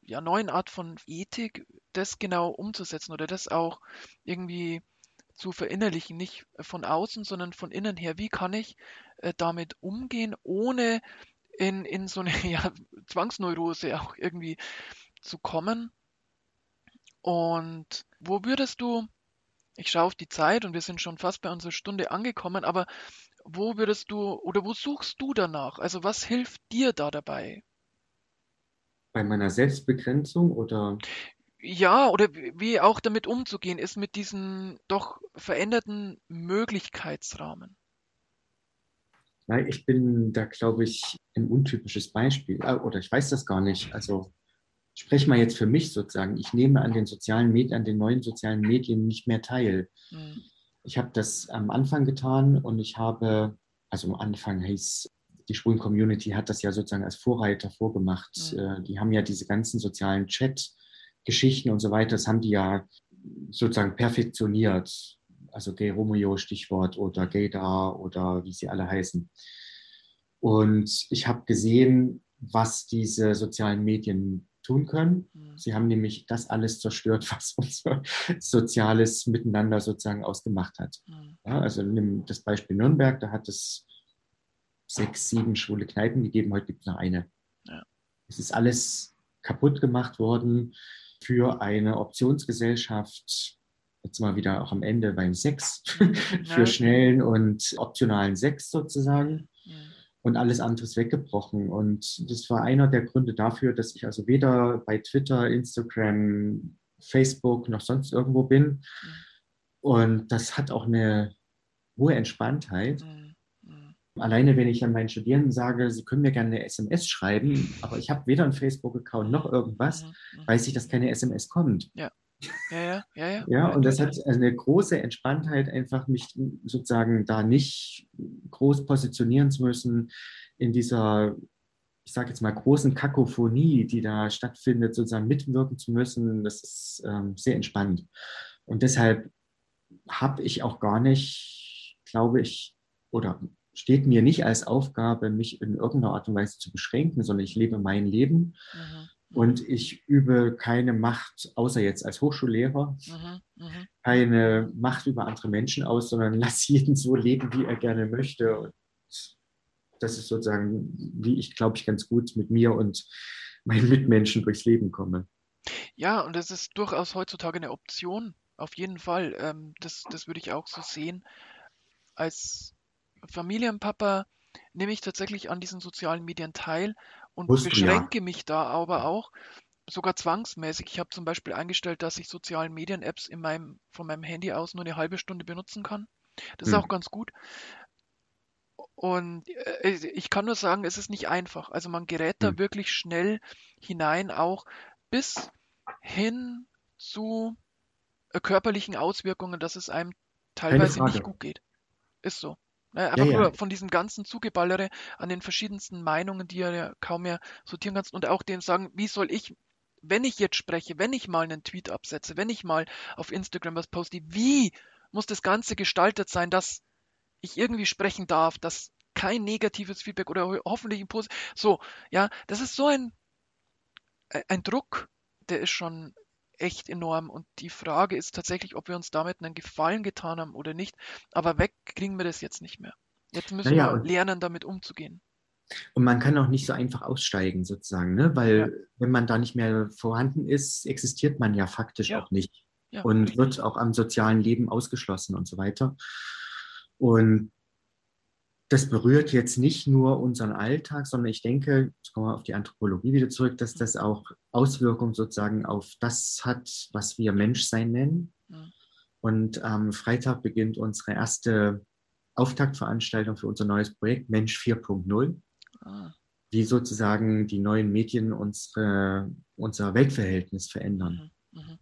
ja, neuen Art von Ethik, das genau umzusetzen oder das auch irgendwie zu verinnerlichen, nicht von außen, sondern von innen her. Wie kann ich äh, damit umgehen, ohne in, in so eine ja, Zwangsneurose auch irgendwie zu kommen? Und wo würdest du, ich schaue auf die Zeit und wir sind schon fast bei unserer Stunde angekommen, aber wo würdest du oder wo suchst du danach? Also was hilft dir da dabei? Bei meiner Selbstbegrenzung oder? Ja, oder wie auch damit umzugehen ist mit diesem doch veränderten Möglichkeitsrahmen. Nein, ich bin da, glaube ich, ein untypisches Beispiel. Ah, oder ich weiß das gar nicht. Also spreche mal jetzt für mich sozusagen. Ich nehme an den sozialen Medien, an den neuen sozialen Medien nicht mehr teil. Hm. Ich habe das am Anfang getan und ich habe, also am Anfang hieß die schwulen Community hat das ja sozusagen als Vorreiter vorgemacht. Mhm. Die haben ja diese ganzen sozialen Chat-Geschichten und so weiter, das haben die ja sozusagen perfektioniert. Also Gay Romeo Stichwort oder mhm. Gaydar oder wie sie alle heißen. Und ich habe gesehen, was diese sozialen Medien tun können. Mhm. Sie haben nämlich das alles zerstört, was unser soziales Miteinander sozusagen ausgemacht hat. Mhm. Ja, also nimm das Beispiel Nürnberg, da hat es sechs, sieben schwule Kneipen gegeben, heute gibt es noch eine. Ja. Es ist alles kaputt gemacht worden für eine Optionsgesellschaft, jetzt mal wieder auch am Ende beim Sex, für schnellen und optionalen Sex sozusagen. Und alles andere ist weggebrochen. Und das war einer der Gründe dafür, dass ich also weder bei Twitter, Instagram, Facebook noch sonst irgendwo bin. Und das hat auch eine hohe Entspanntheit. Mhm Alleine, wenn ich an meinen Studierenden sage, sie können mir gerne eine SMS schreiben, aber ich habe weder einen Facebook-Account noch irgendwas, mhm, mhm. weiß ich, dass keine SMS kommt. Ja. Ja, ja, ja, ja. ja, und das hat eine große Entspanntheit, einfach mich sozusagen da nicht groß positionieren zu müssen in dieser, ich sage jetzt mal, großen Kakophonie, die da stattfindet, sozusagen mitwirken zu müssen. Das ist ähm, sehr entspannt. Und deshalb habe ich auch gar nicht, glaube ich, oder steht mir nicht als Aufgabe, mich in irgendeiner Art und Weise zu beschränken, sondern ich lebe mein Leben mhm. Und ich übe keine Macht, außer jetzt als Hochschullehrer, mhm. Mhm. keine Macht über andere Menschen aus, sondern lass jeden so leben, wie er gerne möchte. Und das ist sozusagen, wie ich glaube ich ganz gut mit mir und meinen Mitmenschen durchs Leben komme. Ja, und das ist durchaus heutzutage eine Option, auf jeden Fall. Ähm, das, das würde ich auch so sehen. Als Familienpapa nehme ich tatsächlich an diesen sozialen Medien teil und Musst beschränke ja. mich da aber auch sogar zwangsmäßig. Ich habe zum Beispiel eingestellt, dass ich sozialen Medien-Apps in meinem, von meinem Handy aus nur eine halbe Stunde benutzen kann. Das ist hm. auch ganz gut. Und äh, ich kann nur sagen, es ist nicht einfach. Also man gerät da hm. wirklich schnell hinein, auch bis hin zu äh, körperlichen Auswirkungen, dass es einem teilweise nicht gut geht. Ist so. Ne, einfach ja, ja. nur von diesem ganzen Zugeballere an den verschiedensten Meinungen, die ja kaum mehr sortieren kannst und auch dem sagen, wie soll ich, wenn ich jetzt spreche, wenn ich mal einen Tweet absetze, wenn ich mal auf Instagram was poste, wie muss das Ganze gestaltet sein, dass ich irgendwie sprechen darf, dass kein negatives Feedback oder hoffentlich ein positives. So, ja, das ist so ein, ein Druck, der ist schon echt enorm. Und die Frage ist tatsächlich, ob wir uns damit einen Gefallen getan haben oder nicht. Aber weg kriegen wir das jetzt nicht mehr. Jetzt müssen naja, wir lernen, damit umzugehen. Und man kann auch nicht so einfach aussteigen, sozusagen, ne? weil ja. wenn man da nicht mehr vorhanden ist, existiert man ja faktisch ja. auch nicht ja, und wird auch am sozialen Leben ausgeschlossen und so weiter. Und das berührt jetzt nicht nur unseren Alltag, sondern ich denke, jetzt kommen wir auf die Anthropologie wieder zurück, dass das auch Auswirkungen sozusagen auf das hat, was wir Menschsein nennen. Ja. Und am Freitag beginnt unsere erste Auftaktveranstaltung für unser neues Projekt Mensch 4.0, ah. wie sozusagen die neuen Medien unsere, unser Weltverhältnis verändern. Mhm. Mhm.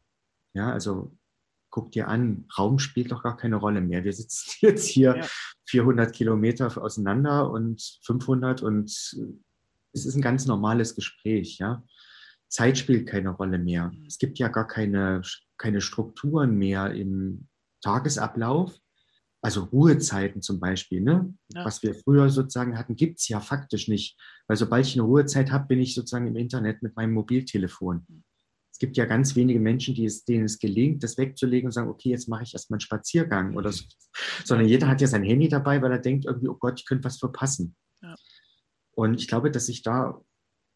Ja, also guck dir an, Raum spielt doch gar keine Rolle mehr. Wir sitzen jetzt hier ja. 400 Kilometer auseinander und 500 und es ist ein ganz normales Gespräch. Ja? Zeit spielt keine Rolle mehr. Mhm. Es gibt ja gar keine, keine Strukturen mehr im Tagesablauf. Also Ruhezeiten zum Beispiel, ne? Ja. was wir früher sozusagen hatten, gibt es ja faktisch nicht. Weil sobald ich eine Ruhezeit habe, bin ich sozusagen im Internet mit meinem Mobiltelefon. Es gibt ja ganz wenige Menschen, die es, denen es gelingt, das wegzulegen und sagen, okay, jetzt mache ich erstmal einen Spaziergang oder so. Sondern jeder hat ja sein Handy dabei, weil er denkt irgendwie, oh Gott, ich könnte was verpassen. Ja. Und ich glaube, dass sich da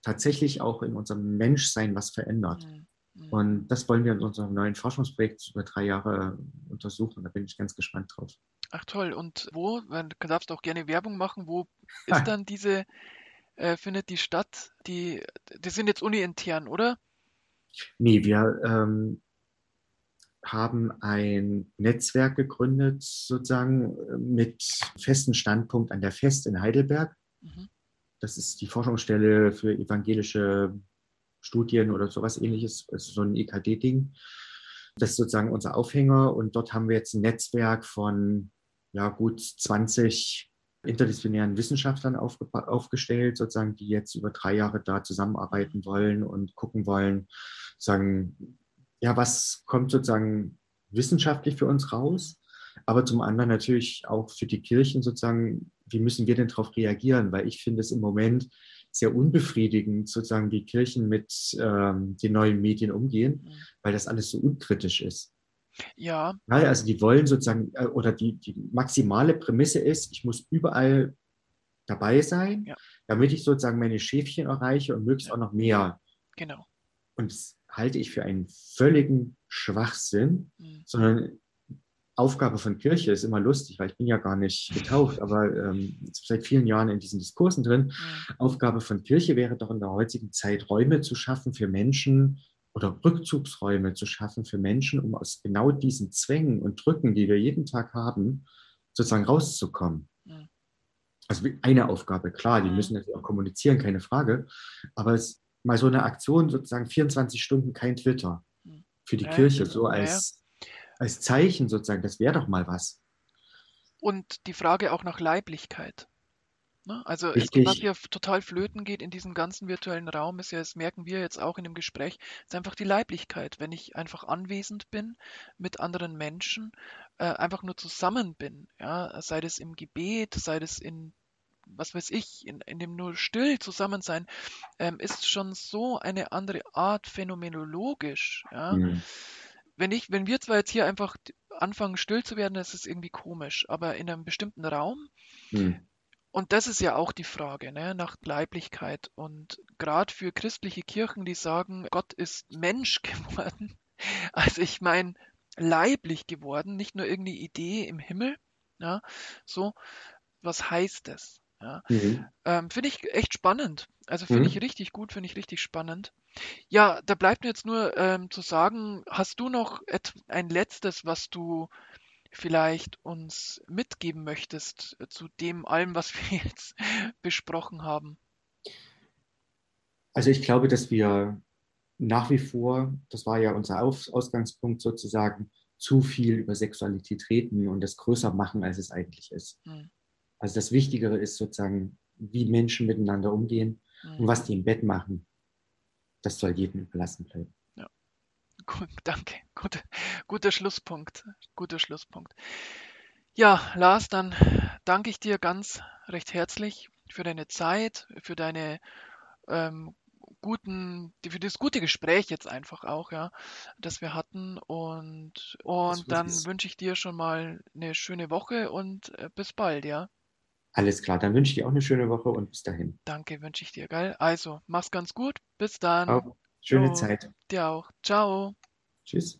tatsächlich auch in unserem Menschsein was verändert. Mhm. Und das wollen wir in unserem neuen Forschungsprojekt über drei Jahre untersuchen. Da bin ich ganz gespannt drauf. Ach toll. Und wo, du darfst auch gerne Werbung machen, wo ist dann diese, äh, findet die statt? Die, die sind jetzt uni-intern, oder? Nee, wir ähm, haben ein Netzwerk gegründet, sozusagen mit festem Standpunkt an der Fest in Heidelberg. Mhm. Das ist die Forschungsstelle für evangelische Studien oder sowas ähnliches, also so ein EKD-Ding. Das ist sozusagen unser Aufhänger und dort haben wir jetzt ein Netzwerk von ja, gut 20 interdisziplinären Wissenschaftlern aufgestellt, sozusagen, die jetzt über drei Jahre da zusammenarbeiten wollen und gucken wollen, sagen, ja, was kommt sozusagen wissenschaftlich für uns raus, aber zum anderen natürlich auch für die Kirchen sozusagen, wie müssen wir denn darauf reagieren? Weil ich finde es im Moment sehr unbefriedigend, sozusagen, wie Kirchen mit ähm, den neuen Medien umgehen, mhm. weil das alles so unkritisch ist. Ja. ja. Also die wollen sozusagen, äh, oder die, die maximale Prämisse ist, ich muss überall dabei sein, ja. damit ich sozusagen meine Schäfchen erreiche und möglichst ja. auch noch mehr. Genau. Und das halte ich für einen völligen Schwachsinn, mhm. sondern Aufgabe von Kirche ist immer lustig, weil ich bin ja gar nicht getauft, aber ähm, seit vielen Jahren in diesen Diskursen drin. Mhm. Aufgabe von Kirche wäre doch in der heutigen Zeit Räume zu schaffen für Menschen, oder Rückzugsräume zu schaffen für Menschen, um aus genau diesen Zwängen und Drücken, die wir jeden Tag haben, sozusagen rauszukommen. Ja. Also eine Aufgabe, klar, die müssen natürlich auch kommunizieren, keine Frage, aber es mal so eine Aktion, sozusagen 24 Stunden kein Twitter für die ja, Kirche, so als, als Zeichen sozusagen, das wäre doch mal was. Und die Frage auch nach Leiblichkeit. Ne? Also Richtig. was hier total flöten geht in diesem ganzen virtuellen Raum, ist ja, das merken wir jetzt auch in dem Gespräch, ist einfach die Leiblichkeit. Wenn ich einfach anwesend bin mit anderen Menschen, äh, einfach nur zusammen bin, ja, sei das im Gebet, sei das in was weiß ich, in, in dem nur still zusammen sein, ähm, ist schon so eine andere Art phänomenologisch. Ja? Mhm. Wenn ich, wenn wir zwar jetzt hier einfach anfangen still zu werden, das ist irgendwie komisch, aber in einem bestimmten Raum mhm. Und das ist ja auch die Frage ne, nach Leiblichkeit. Und gerade für christliche Kirchen, die sagen, Gott ist Mensch geworden, also ich meine leiblich geworden, nicht nur irgendeine Idee im Himmel. Ja, so, was heißt das? Ja, mhm. ähm, finde ich echt spannend. Also finde mhm. ich richtig gut, finde ich richtig spannend. Ja, da bleibt mir jetzt nur ähm, zu sagen, hast du noch ein letztes, was du vielleicht uns mitgeben möchtest zu dem allem, was wir jetzt besprochen haben? Also ich glaube, dass wir nach wie vor, das war ja unser Ausgangspunkt sozusagen, zu viel über Sexualität reden und das größer machen, als es eigentlich ist. Hm. Also das Wichtigere ist sozusagen, wie Menschen miteinander umgehen hm. und was die im Bett machen. Das soll jedem überlassen bleiben. Gut, danke. Gut, guter Schlusspunkt. Guter Schlusspunkt. Ja, Lars, dann danke ich dir ganz recht herzlich für deine Zeit, für deine ähm, guten, für das gute Gespräch jetzt einfach auch, ja, das wir hatten. Und, und dann wünsche ich dir schon mal eine schöne Woche und äh, bis bald, ja. Alles klar, dann wünsche ich dir auch eine schöne Woche und bis dahin. Danke, wünsche ich dir, geil. Also, mach's ganz gut. Bis dann. Auch. Schöne oh, Zeit. Dir auch. Ciao. Tschüss.